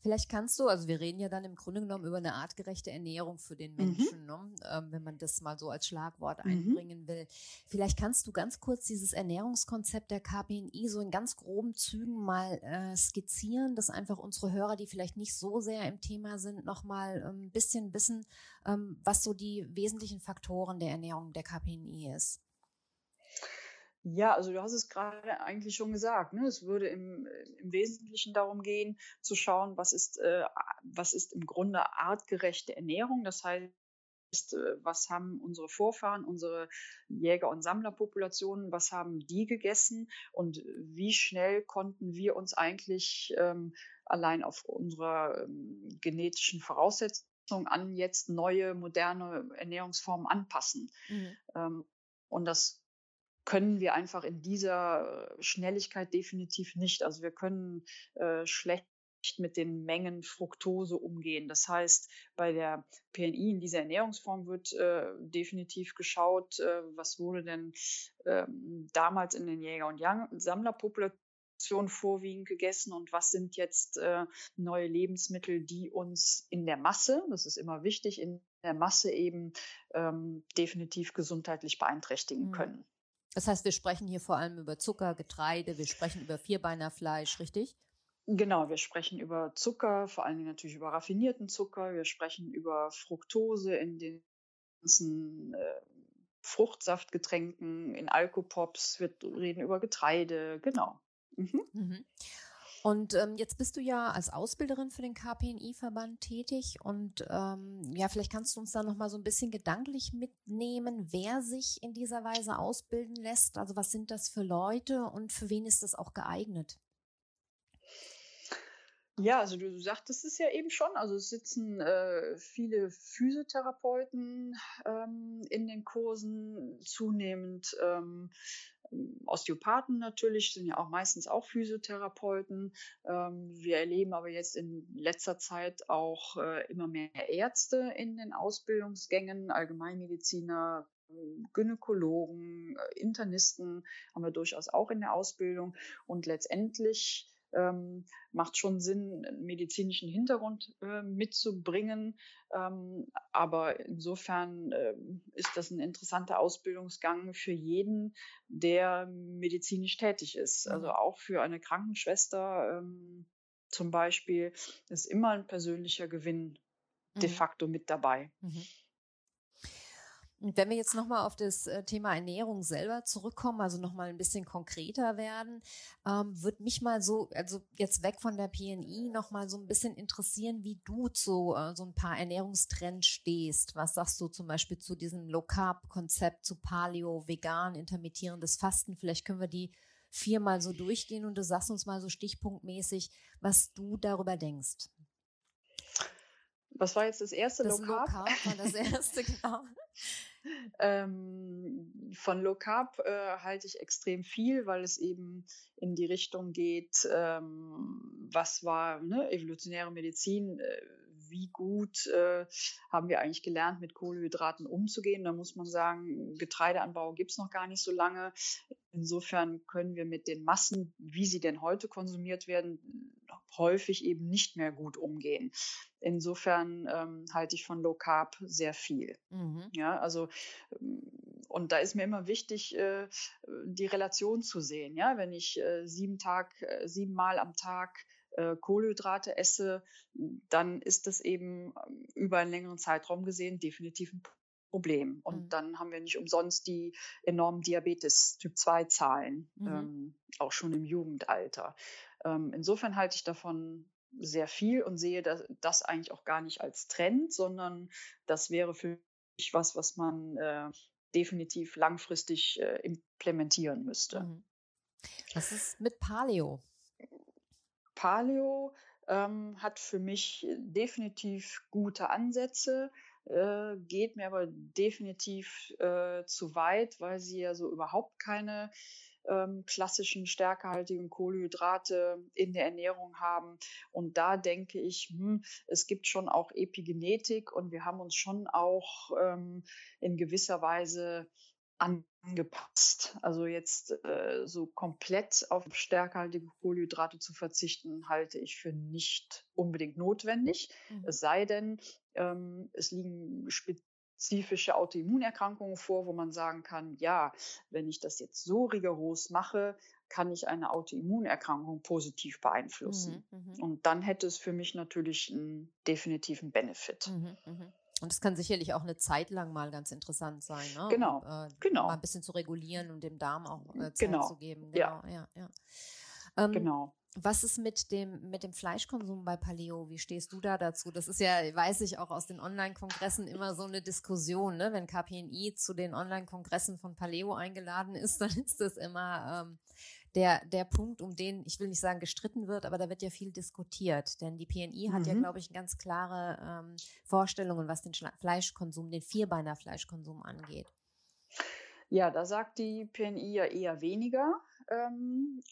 Mhm. Vielleicht kannst du, also wir reden ja dann im Grunde genommen über eine artgerechte Ernährung für den mhm. Menschen, mhm. ne? ähm, wenn man das mal so als Schlagwort mhm. einbringen will. Vielleicht kannst du ganz kurz dieses Ernährungskonzept der KPNI so in ganz groben Zügen mal äh, skizzieren, dass einfach unsere Hörer, die vielleicht nicht so sehr im Thema sind, nochmal ein ähm, bisschen wissen, ähm, was so die wesentlichen Faktoren der Ernährung der KPNI ist. Ja, also du hast es gerade eigentlich schon gesagt. Ne? Es würde im, im Wesentlichen darum gehen, zu schauen, was ist, äh, was ist im Grunde artgerechte Ernährung. Das heißt, äh, was haben unsere Vorfahren, unsere Jäger- und Sammlerpopulationen, was haben die gegessen und wie schnell konnten wir uns eigentlich ähm, allein auf unsere ähm, genetischen Voraussetzungen an jetzt neue, moderne Ernährungsformen anpassen. Mhm. Ähm, und das können wir einfach in dieser Schnelligkeit definitiv nicht. Also wir können äh, schlecht mit den Mengen Fructose umgehen. Das heißt, bei der PNI in dieser Ernährungsform wird äh, definitiv geschaut, äh, was wurde denn ähm, damals in den Jäger- und Sammlerpopulationen vorwiegend gegessen und was sind jetzt äh, neue Lebensmittel, die uns in der Masse, das ist immer wichtig, in der Masse eben ähm, definitiv gesundheitlich beeinträchtigen mhm. Das heißt, wir sprechen hier vor allem über Zucker, Getreide, wir sprechen über Vierbeinerfleisch, richtig? Genau, wir sprechen über Zucker, vor allen Dingen natürlich über raffinierten Zucker. Wir sprechen über Fructose in den ganzen äh, Fruchtsaftgetränken, in Alkopops. Wir reden über Getreide, genau. Mhm. Mhm. Und ähm, jetzt bist du ja als Ausbilderin für den KPNI-Verband tätig und ähm, ja, vielleicht kannst du uns da nochmal so ein bisschen gedanklich mitnehmen, wer sich in dieser Weise ausbilden lässt. Also was sind das für Leute und für wen ist das auch geeignet? Ja, also du sagtest es ja eben schon. Also es sitzen äh, viele Physiotherapeuten ähm, in den Kursen, zunehmend ähm, Osteopathen natürlich, sind ja auch meistens auch Physiotherapeuten. Ähm, wir erleben aber jetzt in letzter Zeit auch äh, immer mehr Ärzte in den Ausbildungsgängen, Allgemeinmediziner, Gynäkologen, äh, Internisten haben wir durchaus auch in der Ausbildung. Und letztendlich ähm, macht schon Sinn, einen medizinischen Hintergrund äh, mitzubringen. Ähm, aber insofern äh, ist das ein interessanter Ausbildungsgang für jeden, der medizinisch tätig ist. Also mhm. auch für eine Krankenschwester ähm, zum Beispiel ist immer ein persönlicher Gewinn de mhm. facto mit dabei. Mhm. Und wenn wir jetzt nochmal auf das äh, Thema Ernährung selber zurückkommen, also nochmal ein bisschen konkreter werden, ähm, würde mich mal so, also jetzt weg von der PNI, nochmal so ein bisschen interessieren, wie du zu äh, so ein paar Ernährungstrends stehst. Was sagst du zum Beispiel zu diesem Low-Carb-Konzept, zu Paleo, vegan, intermittierendes Fasten? Vielleicht können wir die viermal so durchgehen und du sagst uns mal so stichpunktmäßig, was du darüber denkst. Was war jetzt das erste das Low Carb? Low Carb war das [LAUGHS] erste, genau. Ähm, von Low Carb äh, halte ich extrem viel, weil es eben in die Richtung geht, ähm, was war ne, evolutionäre Medizin, äh, wie gut äh, haben wir eigentlich gelernt, mit Kohlenhydraten umzugehen. Da muss man sagen, Getreideanbau gibt es noch gar nicht so lange. Insofern können wir mit den Massen, wie sie denn heute konsumiert werden, häufig eben nicht mehr gut umgehen. Insofern ähm, halte ich von Low Carb sehr viel. Mhm. Ja, also ähm, und da ist mir immer wichtig, äh, die Relation zu sehen. Ja, wenn ich äh, sieben Tag, äh, sieben Mal am Tag äh, Kohlenhydrate esse, dann ist das eben ähm, über einen längeren Zeitraum gesehen definitiv ein Problem. Und mhm. dann haben wir nicht umsonst die enormen Diabetes Typ 2 Zahlen, mhm. ähm, auch schon im Jugendalter. Ähm, insofern halte ich davon sehr viel und sehe das, das, eigentlich auch gar nicht als Trend, sondern das wäre für mich was, was man äh, definitiv langfristig äh, implementieren müsste. Mhm. Was ist mit Paleo? Paleo ähm, hat für mich definitiv gute Ansätze, äh, geht mir aber definitiv äh, zu weit, weil sie ja so überhaupt keine ähm, klassischen stärkehaltigen Kohlenhydrate in der Ernährung haben. Und da denke ich, hm, es gibt schon auch Epigenetik und wir haben uns schon auch ähm, in gewisser Weise angepasst. Also jetzt äh, so komplett auf stärkehaltige Kohlenhydrate zu verzichten, halte ich für nicht unbedingt notwendig. Mhm. Es sei denn, ähm, es liegen spezifische Autoimmunerkrankungen vor, wo man sagen kann, ja, wenn ich das jetzt so rigoros mache, kann ich eine Autoimmunerkrankung positiv beeinflussen. Mhm, mhm. Und dann hätte es für mich natürlich einen definitiven Benefit. Mhm, mh. Und es kann sicherlich auch eine Zeit lang mal ganz interessant sein, ne? Genau, um, äh, genau. Mal ein bisschen zu regulieren und dem Darm auch äh, Zeit genau. zu geben. Genau, ja, ja. ja. Ähm, genau. Was ist mit dem, mit dem Fleischkonsum bei Paleo? Wie stehst du da dazu? Das ist ja, weiß ich, auch aus den Online-Kongressen immer so eine Diskussion, ne? Wenn KPNI zu den Online-Kongressen von Paleo eingeladen ist, [LAUGHS] dann ist das immer ähm, der, der Punkt, um den, ich will nicht sagen gestritten wird, aber da wird ja viel diskutiert. Denn die PNI hat mhm. ja, glaube ich, ganz klare ähm, Vorstellungen, was den Schla Fleischkonsum, den Vierbeiner-Fleischkonsum angeht. Ja, da sagt die PNI ja eher weniger, ähm,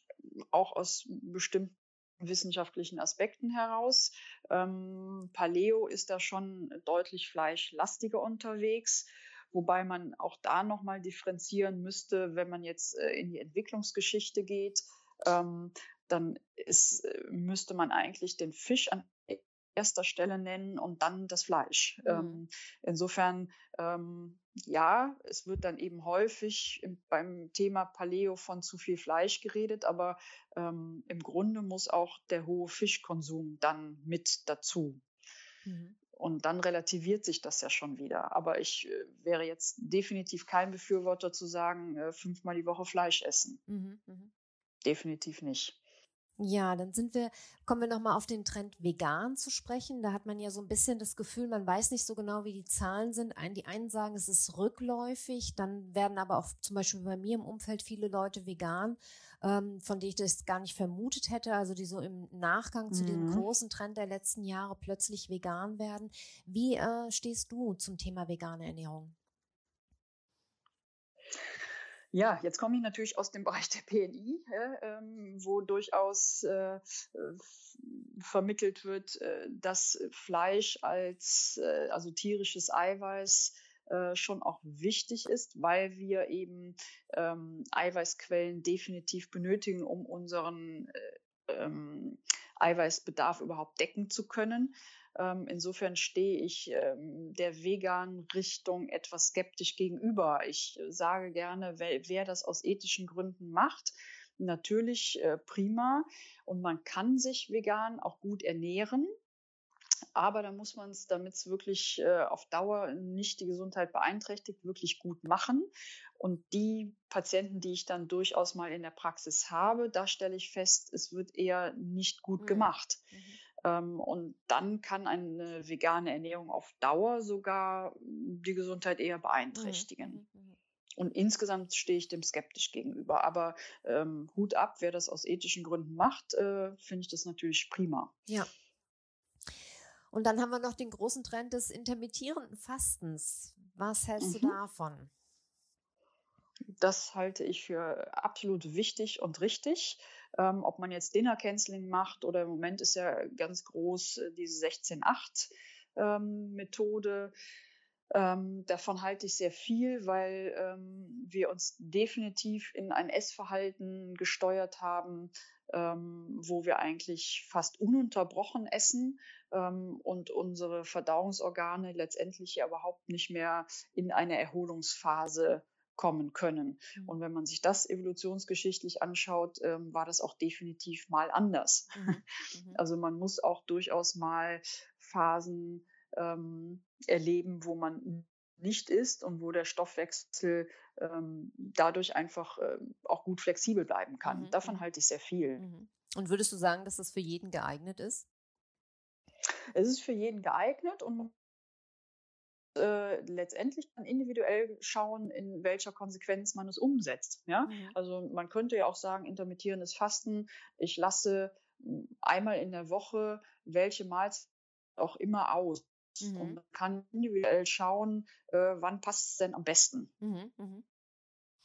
auch aus bestimmten wissenschaftlichen Aspekten heraus. Ähm, Paleo ist da schon deutlich fleischlastiger unterwegs, wobei man auch da nochmal differenzieren müsste, wenn man jetzt äh, in die Entwicklungsgeschichte geht. Ähm, dann ist, äh, müsste man eigentlich den Fisch an erster Stelle nennen und dann das Fleisch. Mhm. Ähm, insofern, ähm, ja, es wird dann eben häufig im, beim Thema Paleo von zu viel Fleisch geredet, aber ähm, im Grunde muss auch der hohe Fischkonsum dann mit dazu. Mhm. Und dann relativiert sich das ja schon wieder. Aber ich äh, wäre jetzt definitiv kein Befürworter zu sagen, äh, fünfmal die Woche Fleisch essen. Mhm, mh. Definitiv nicht. Ja, dann sind wir, kommen wir nochmal auf den Trend vegan zu sprechen. Da hat man ja so ein bisschen das Gefühl, man weiß nicht so genau, wie die Zahlen sind. die einen sagen, es ist rückläufig, dann werden aber auch zum Beispiel bei mir im Umfeld viele Leute vegan, ähm, von denen ich das gar nicht vermutet hätte, also die so im Nachgang zu mhm. dem großen Trend der letzten Jahre plötzlich vegan werden. Wie äh, stehst du zum Thema vegane Ernährung? Ja, jetzt komme ich natürlich aus dem [LAUGHS] Bereich der PNI, ja, ähm, wo durchaus äh, vermittelt wird, äh, dass Fleisch als äh, also tierisches Eiweiß äh, schon auch wichtig ist, weil wir eben ähm, Eiweißquellen definitiv benötigen, um unseren äh, ähm, Eiweißbedarf überhaupt decken zu können. Ähm, insofern stehe ich ähm, der veganen Richtung etwas skeptisch gegenüber. Ich äh, sage gerne, wer, wer das aus ethischen Gründen macht, natürlich äh, prima. Und man kann sich vegan auch gut ernähren. Aber da muss man es, damit es wirklich äh, auf Dauer nicht die Gesundheit beeinträchtigt, wirklich gut machen. Und die Patienten, die ich dann durchaus mal in der Praxis habe, da stelle ich fest, es wird eher nicht gut mhm. gemacht. Mhm. Ähm, und dann kann eine vegane Ernährung auf Dauer sogar die Gesundheit eher beeinträchtigen. Mhm, mhm, mhm. Und insgesamt stehe ich dem skeptisch gegenüber. Aber ähm, Hut ab, wer das aus ethischen Gründen macht, äh, finde ich das natürlich prima. Ja. Und dann haben wir noch den großen Trend des intermittierenden Fastens. Was hältst mhm. du davon? Das halte ich für absolut wichtig und richtig. Ähm, ob man jetzt Dinner Canceling macht oder im Moment ist ja ganz groß äh, diese 16-8 ähm. Ähm, davon halte ich sehr viel, weil ähm, wir uns definitiv in ein Essverhalten gesteuert haben, ähm, wo wir eigentlich fast ununterbrochen essen ähm, und unsere Verdauungsorgane letztendlich ja überhaupt nicht mehr in eine Erholungsphase kommen können. Mhm. Und wenn man sich das evolutionsgeschichtlich anschaut, ähm, war das auch definitiv mal anders. Mhm. [LAUGHS] Mhm. Also man muss auch durchaus mal Phasen ähm, erleben, wo man nicht isst und wo der Stoffwechsel ähm, dadurch einfach äh, auch gut flexibel bleiben kann. Mhm. Davon mhm. halte ich sehr viel. Und würdest du sagen, dass das für jeden geeignet ist? Es ist für jeden geeignet und äh, letztendlich dann individuell schauen, in welcher Konsequenz man es umsetzt. Ja? Mhm. Also man könnte ja auch sagen, intermittierendes Fasten, ich lasse hm, einmal in der Woche welche Mahlzeit auch immer aus. Mhm. Und man kann individuell schauen, äh, wann passt es denn am besten. Mhm. mhm.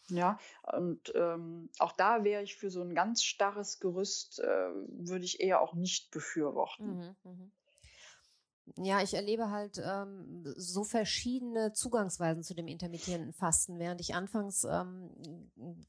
Ja, und ähm, auch da wäre ich für so ein ganz starres Gerüst, äh, würde ich eher auch nicht befürworten. Mhm, mh. Ja, ich erlebe halt ähm, so verschiedene Zugangsweisen zu dem intermittierenden Fasten. Während ich anfangs ähm,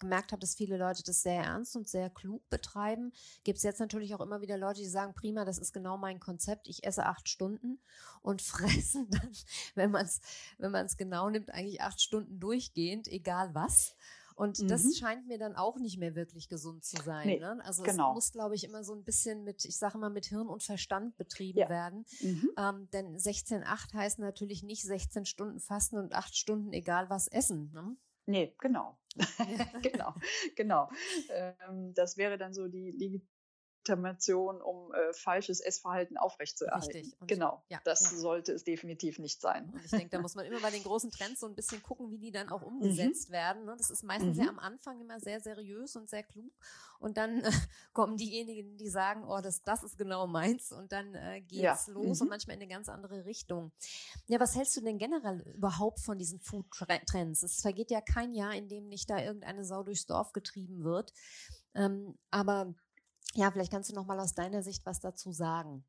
gemerkt habe, dass viele Leute das sehr ernst und sehr klug betreiben, gibt es jetzt natürlich auch immer wieder Leute, die sagen, prima, das ist genau mein Konzept. Ich esse acht Stunden und [LAUGHS] fressen dann, wenn man es wenn genau nimmt, eigentlich acht Stunden durchgehend, egal was. Und mhm. das scheint mir dann auch nicht mehr wirklich gesund zu sein. Nee, ne? Also genau. es muss, glaube ich, immer so ein bisschen mit, ich sage mal, mit Hirn und Verstand betrieben ja. werden. Mhm. Ähm, denn 16,8 heißt natürlich nicht 16 Stunden fasten und 8 Stunden egal was essen. Ne? Nee, genau. [LAUGHS] [LAUGHS] genau, genau. Ähm, das wäre dann so die Legitimation, um äh, falsches Essverhalten aufrechtzuerhalten. Richtig. Und genau, ja, das ja. sollte es definitiv nicht sein. Und ich denke, da muss man immer bei den großen Trends so ein bisschen gucken, wie die dann auch [LAUGHS] mhm. umgesetzt mhm. werden. Ne? Das ist meistens mhm. ja am Anfang immer sehr seriös und sehr klug. Und dann äh, [LAUGHS] kommen diejenigen, die sagen, oh, das, das ist genau meins. Und dann äh, geht's ja. los mhm. und manchmal in eine ganz andere Richtung. Ja, was hältst du denn generell überhaupt von diesen Food-Trends? Es vergeht ja kein Jahr, in dem nicht da irgendeine Sau durchs Dorf getrieben wird. Ähm, aber ja, vielleicht kannst du noch mal aus deiner Sicht was dazu sagen.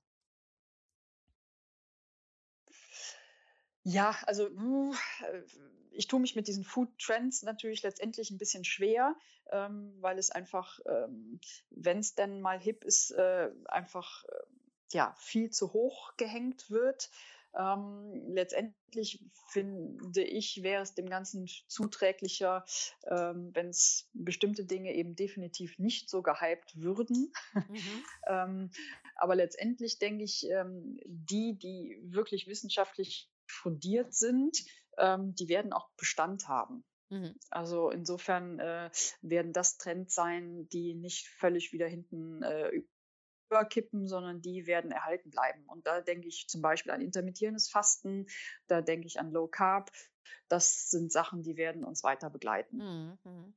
Ja, also äh, ich tue mich mit diesen Food Trends natürlich letztendlich ein bisschen schwer, ähm, weil es einfach, ähm, wenn es denn mal hip ist, äh, einfach äh, ja viel zu hoch gehängt wird. Ähm, letztendlich finde ich, wäre es dem Ganzen zuträglicher, ähm, wenn es bestimmte Dinge eben definitiv nicht so gehypt würden. Mhm. [LAUGHS] ähm, aber letztendlich denke ich, ähm, die, die wirklich wissenschaftlich fundiert sind, ähm, die werden auch Bestand haben. Mhm. Also insofern äh, werden das Trends sein, die nicht völlig wieder hinten äh, überkippen, sondern die werden erhalten bleiben. Und da denke ich zum Beispiel an intermittierendes Fasten, da denke ich an Low Carb. Das sind Sachen, die werden uns weiter begleiten. Mhm.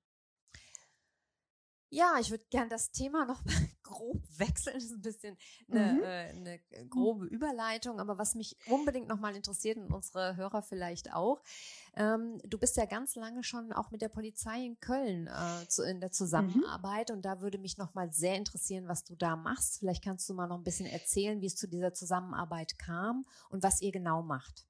Ja, ich würde gerne das Thema noch [LAUGHS] grob wechseln. Das ist ein bisschen eine, mhm. äh, eine grobe Überleitung, aber was mich unbedingt nochmal interessiert und unsere Hörer vielleicht auch. Ähm, du bist ja ganz lange schon auch mit der Polizei in Köln äh, zu, in der mhm. Zusammenarbeit mhm. und da würde mich nochmal sehr interessieren, was du da machst. Vielleicht kannst du mal noch ein bisschen erzählen, wie es zu dieser Zusammenarbeit kam und was ihr genau macht.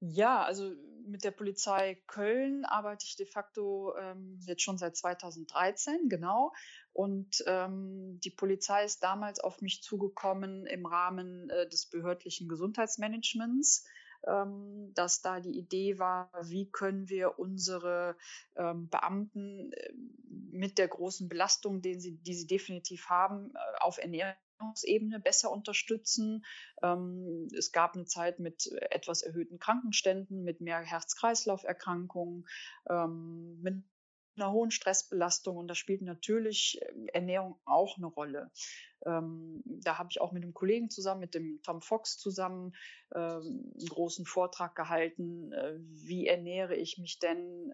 Ja, also mit der Polizei Köln arbeite ich de facto ähm, jetzt schon seit 2013, genau. Und ähm, die Polizei ist damals auf mich zugekommen im Rahmen äh, des behördlichen Gesundheitsmanagements, ähm, dass da die Idee war, wie können wir unsere ähm, Beamten äh, mit der großen Belastung, den sie, die sie definitiv haben, äh, auf Ernährung Ebene besser unterstützen. Ähm, es gab eine Zeit mit etwas erhöhten Krankenständen, mit mehr Herz-Kreislauf-Erkrankungen, ähm, mit einer hohen Stressbelastung und da spielt natürlich äh, Ernährung auch eine Rolle. Ähm, da habe ich auch mit einem Kollegen zusammen, mit dem Tom Fox zusammen, einen großen Vortrag gehalten, äh, wie ernähre ich mich denn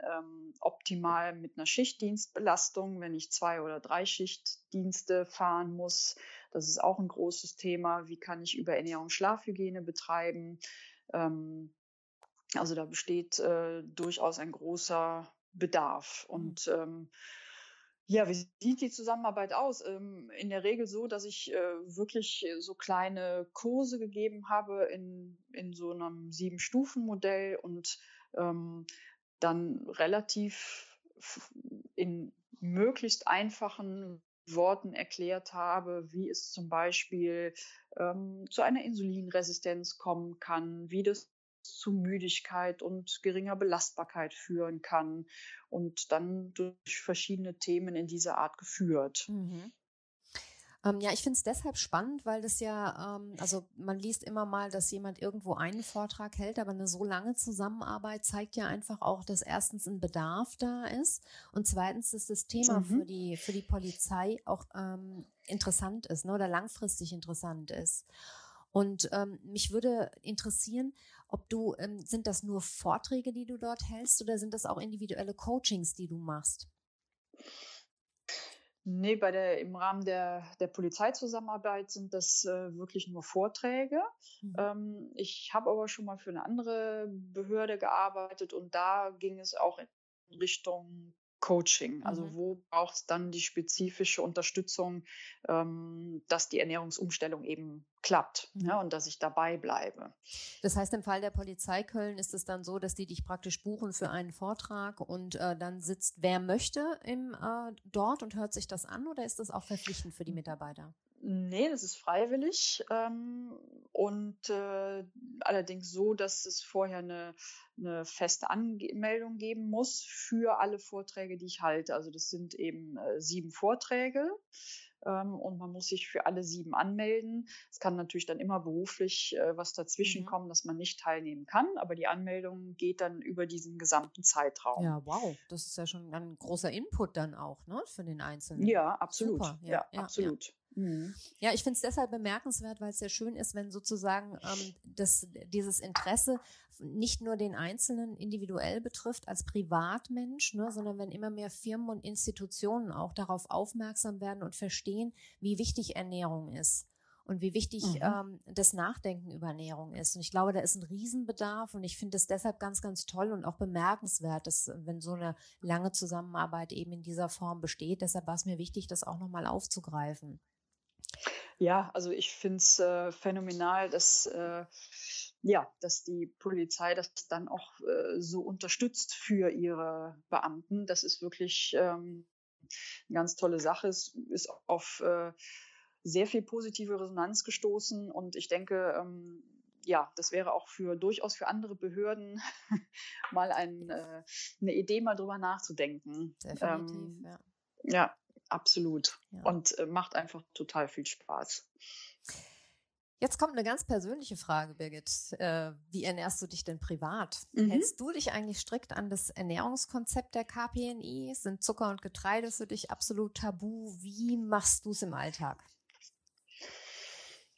optimal mit einer Schichtdienstbelastung, wenn ich zwei oder drei Schichtdienste fahren muss. Das ist auch ein großes Thema. Wie kann ich über Ernährung Schlafhygiene betreiben? Ähm, also da besteht äh, durchaus ein großer Bedarf. Mhm. Und ähm, ja, wie sieht die Zusammenarbeit aus? Ähm, in der Regel so, dass ich äh, wirklich so kleine Kurse gegeben habe in, in so einem Sieben-Stufen-Modell und ähm, dann relativ in möglichst einfachen Worten erklärt habe, wie es zum Beispiel ähm, zu einer Insulinresistenz kommen kann, wie das zu Müdigkeit und geringer Belastbarkeit führen kann und dann durch verschiedene Themen in dieser Art geführt. Mhm. Ähm, ja, ich finde es deshalb spannend, weil das ja, ähm, also man liest immer mal, dass jemand irgendwo einen Vortrag hält, aber eine so lange Zusammenarbeit zeigt ja einfach auch, dass erstens ein Bedarf da ist und zweitens, dass das Thema mhm. für, die, für die Polizei auch ähm, interessant ist ne, oder langfristig interessant ist. Und ähm, mich würde interessieren, ob du, ähm, sind das nur Vorträge, die du dort hältst oder sind das auch individuelle Coachings, die du machst? Nee, bei der, im Rahmen der, der Polizeizusammenarbeit sind das äh, wirklich nur Vorträge. Mhm. Ähm, ich habe aber schon mal für eine andere Behörde gearbeitet und da ging es auch in Richtung Coaching. Also mhm. wo braucht es dann die spezifische Unterstützung, ähm, dass die Ernährungsumstellung eben klappt ja, und dass ich dabei bleibe. Das heißt, im Fall der Polizei Köln ist es dann so, dass die dich praktisch buchen für einen Vortrag und äh, dann sitzt wer möchte im, äh, dort und hört sich das an oder ist das auch verpflichtend für die Mitarbeiter? Nee, das ist freiwillig ähm, und äh, allerdings so, dass es vorher eine, eine feste Anmeldung geben muss für alle Vorträge, die ich halte. Also das sind eben äh, sieben Vorträge und man muss sich für alle sieben anmelden. Es kann natürlich dann immer beruflich äh, was dazwischen mhm. kommen, dass man nicht teilnehmen kann, aber die Anmeldung geht dann über diesen gesamten Zeitraum. Ja, wow, das ist ja schon ein großer Input dann auch, ne, für den Einzelnen. Ja, absolut. Super. Ja, ja, ja absolut. Ja. Mhm. Ja, ich finde es deshalb bemerkenswert, weil es sehr schön ist, wenn sozusagen ähm, das, dieses Interesse nicht nur den Einzelnen individuell betrifft als Privatmensch, ne, sondern wenn immer mehr Firmen und Institutionen auch darauf aufmerksam werden und verstehen, wie wichtig Ernährung ist und wie wichtig mhm. ähm, das Nachdenken über Ernährung ist. Und ich glaube, da ist ein Riesenbedarf und ich finde es deshalb ganz, ganz toll und auch bemerkenswert, dass wenn so eine lange Zusammenarbeit eben in dieser Form besteht. Deshalb war es mir wichtig, das auch nochmal aufzugreifen. Ja, also ich finde es äh, phänomenal, dass, äh, ja, dass die Polizei das dann auch äh, so unterstützt für ihre Beamten. Das ist wirklich ähm, eine ganz tolle Sache. Es ist auf äh, sehr viel positive Resonanz gestoßen und ich denke, ähm, ja, das wäre auch für durchaus für andere Behörden [LAUGHS] mal ein, äh, eine Idee, mal drüber nachzudenken. Definitiv, ähm, ja. Ja, absolut. Ja. Und äh, macht einfach total viel Spaß. Jetzt kommt eine ganz persönliche Frage, Birgit. Äh, wie ernährst du dich denn privat? Mhm. Hältst du dich eigentlich strikt an das Ernährungskonzept der KPNI? Sind Zucker und Getreide für dich absolut tabu? Wie machst du es im Alltag?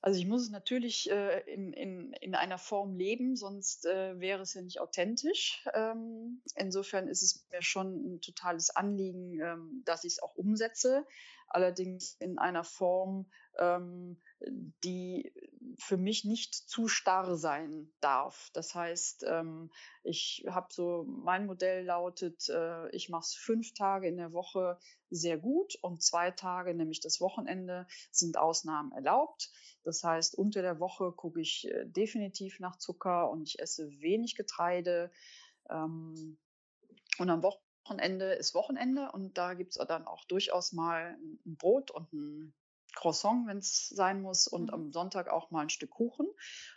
Also ich muss es natürlich äh, in, in, in einer Form leben, sonst äh, wäre es ja nicht authentisch. Ähm, insofern ist es mir schon ein totales Anliegen, ähm, dass ich es auch umsetze, allerdings in einer Form, ähm, die für mich nicht zu starr sein darf. Das heißt, ähm, ich habe so, mein Modell lautet, äh, ich mache es fünf Tage in der Woche sehr gut und zwei Tage, nämlich das Wochenende, sind Ausnahmen erlaubt. Das heißt, unter der Woche gucke ich äh, definitiv nach Zucker und ich esse wenig Getreide. Ähm, und am Wochenende ist Wochenende und da gibt es dann auch durchaus mal ein Brot und ein Croissant, wenn es sein muss, und mhm. am Sonntag auch mal ein Stück Kuchen.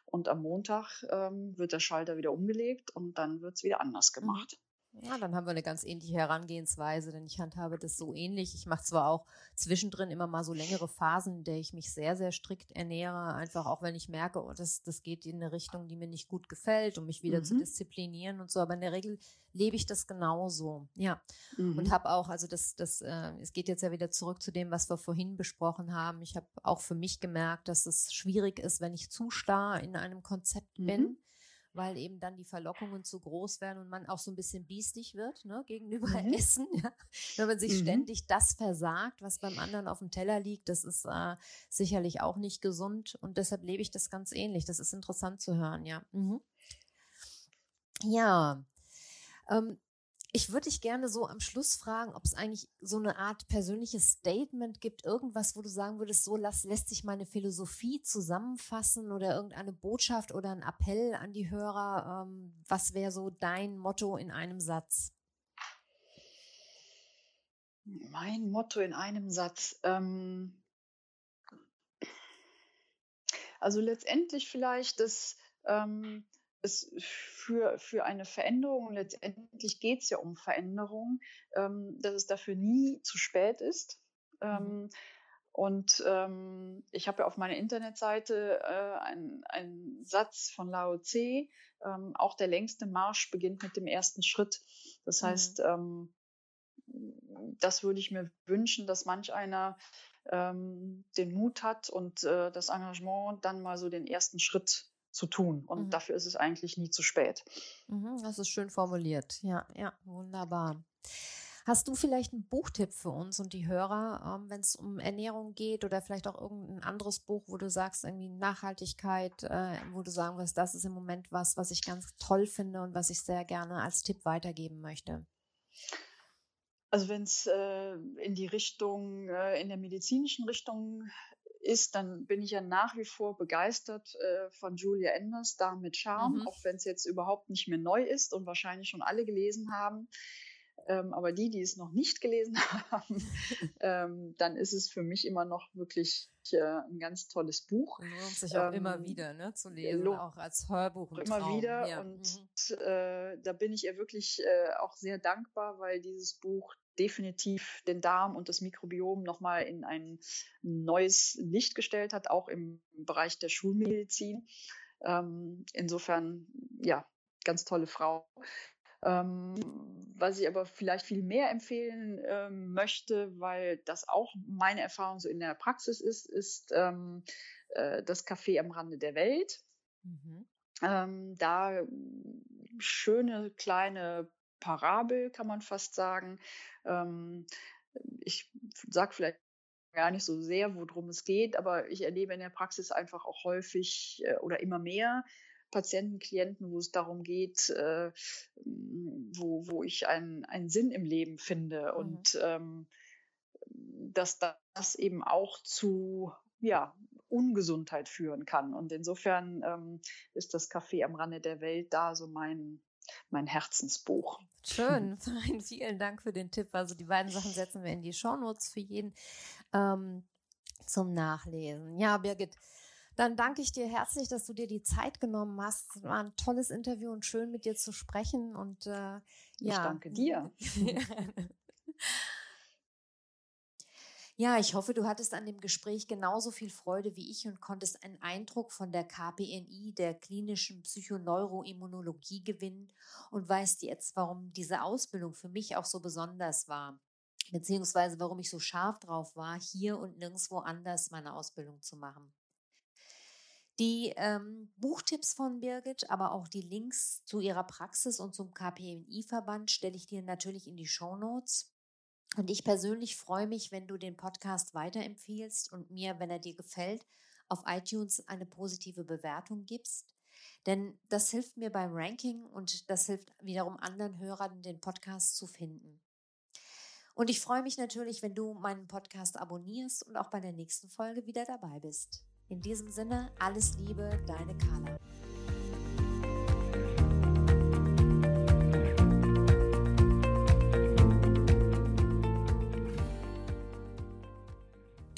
Und am Montag ähm, wird der Schalter wieder umgelegt und dann wird es wieder anders mhm. gemacht. Mhm. Ja, dann haben wir eine ganz ähnliche Herangehensweise, denn ich handhabe das so ähnlich. Ich mache zwar auch zwischendrin immer mal so längere Phasen, in der ich mich sehr, sehr strikt ernähre, einfach auch wenn ich merke, oh, das, das geht in eine Richtung, die mir nicht gut gefällt, um mich wieder mhm. zu disziplinieren und so. Aber in der Regel lebe ich das genauso. Ja. Mhm. Und habe auch, also das, das, äh, es geht jetzt ja wieder zurück zu dem, was wir vorhin besprochen haben. Ich habe auch für mich gemerkt, dass es schwierig ist, wenn ich zu starr in einem Konzept mhm. bin weil eben dann die Verlockungen zu groß werden und man auch so ein bisschen biestig wird ne, gegenüber [LAUGHS] mhm. Essen. Ja. Wenn man sich mhm. ständig das versagt, was beim anderen auf dem Teller liegt, das ist äh, sicherlich auch nicht gesund und deshalb lebe ich das ganz ähnlich. Das ist interessant zu hören, ja. Mhm. Ja. Ähm, ich würde dich gerne so am Schluss fragen, ob es eigentlich so eine Art persönliches Statement gibt, irgendwas, wo du sagen würdest, so lass, lässt sich meine Philosophie zusammenfassen oder irgendeine Botschaft oder ein Appell an die Hörer. Ähm, was wäre so dein Motto in einem Satz? Mein Motto in einem Satz. Ähm also letztendlich vielleicht, dass ähm, es für, für eine Veränderung, letztendlich geht es ja um Veränderung, ähm, dass es dafür nie zu spät ist. Mhm. Ähm, und ähm, ich habe ja auf meiner Internetseite äh, einen, Satz von Lao Tse, ähm, auch der längste Marsch beginnt mit dem ersten Schritt. Das mhm. heißt, ähm, das würde ich mir wünschen, dass manch einer ähm, den Mut hat und äh, das Engagement, dann mal so den ersten Schritt zu tun. Und mhm. dafür ist es eigentlich nie zu spät. Mhm, das ist schön formuliert. Ja, ja, wunderbar. Hast du vielleicht einen Buchtipp für uns und die Hörer, ähm, wenn es um Ernährung geht oder vielleicht auch irgendein anderes Buch, wo du sagst, irgendwie Nachhaltigkeit, äh, wo du sagen wirst, das ist im Moment was, was ich ganz toll finde und was ich sehr gerne als Tipp weitergeben möchte? Also wenn es äh, in die Richtung, äh, in der medizinischen Richtung ist, dann bin ich ja nach wie vor begeistert äh, von Julia Enders, da mit Charme, mhm. auch wenn es jetzt überhaupt nicht mehr neu ist und wahrscheinlich schon alle gelesen haben. Ähm, aber die, die es noch nicht gelesen [LAUGHS] haben, ähm, dann ist es für mich immer noch wirklich äh, ein ganz tolles Buch. Lohnt sich auch ähm, immer wieder ne, zu lesen, auch als Hörbuch. Immer Traum. wieder. Ja. Und mhm. äh, da bin ich ihr wirklich äh, auch sehr dankbar, weil dieses Buch definitiv den Darm und das Mikrobiom nochmal in ein neues Licht gestellt hat, auch im Bereich der Schulmedizin. Ähm, insofern, ja, ganz tolle Frau. Ähm, was ich aber vielleicht viel mehr empfehlen ähm, möchte, weil das auch meine Erfahrung so in der Praxis ist, ist ähm, äh, das Café am Rande der Welt. Mhm. Ähm, da schöne kleine Parabel, kann man fast sagen. Ähm, ich sage vielleicht gar nicht so sehr, worum es geht, aber ich erlebe in der Praxis einfach auch häufig äh, oder immer mehr Patienten, Klienten, wo es darum geht, äh, wo, wo ich einen, einen Sinn im Leben finde mhm. und ähm, dass das eben auch zu ja, Ungesundheit führen kann. Und insofern ähm, ist das Café am Rande der Welt da so mein, mein Herzensbuch. Schön, [LAUGHS] vielen Dank für den Tipp. Also die beiden Sachen setzen wir in die Shownotes für jeden ähm, zum Nachlesen. Ja, Birgit, dann danke ich dir herzlich, dass du dir die Zeit genommen hast. Es war ein tolles Interview und schön mit dir zu sprechen. Und äh, ja. Ich danke dir. [LAUGHS] Ja, ich hoffe, du hattest an dem Gespräch genauso viel Freude wie ich und konntest einen Eindruck von der KPNI, der klinischen Psychoneuroimmunologie gewinnen und weißt jetzt, warum diese Ausbildung für mich auch so besonders war, beziehungsweise warum ich so scharf drauf war, hier und nirgendwo anders meine Ausbildung zu machen. Die ähm, Buchtipps von Birgit, aber auch die Links zu ihrer Praxis und zum KPNI-Verband stelle ich dir natürlich in die Show Notes. Und ich persönlich freue mich, wenn du den Podcast weiterempfiehlst und mir, wenn er dir gefällt, auf iTunes eine positive Bewertung gibst. Denn das hilft mir beim Ranking und das hilft wiederum anderen Hörern, den Podcast zu finden. Und ich freue mich natürlich, wenn du meinen Podcast abonnierst und auch bei der nächsten Folge wieder dabei bist. In diesem Sinne, alles Liebe, deine Carla.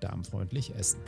darmfreundlich essen.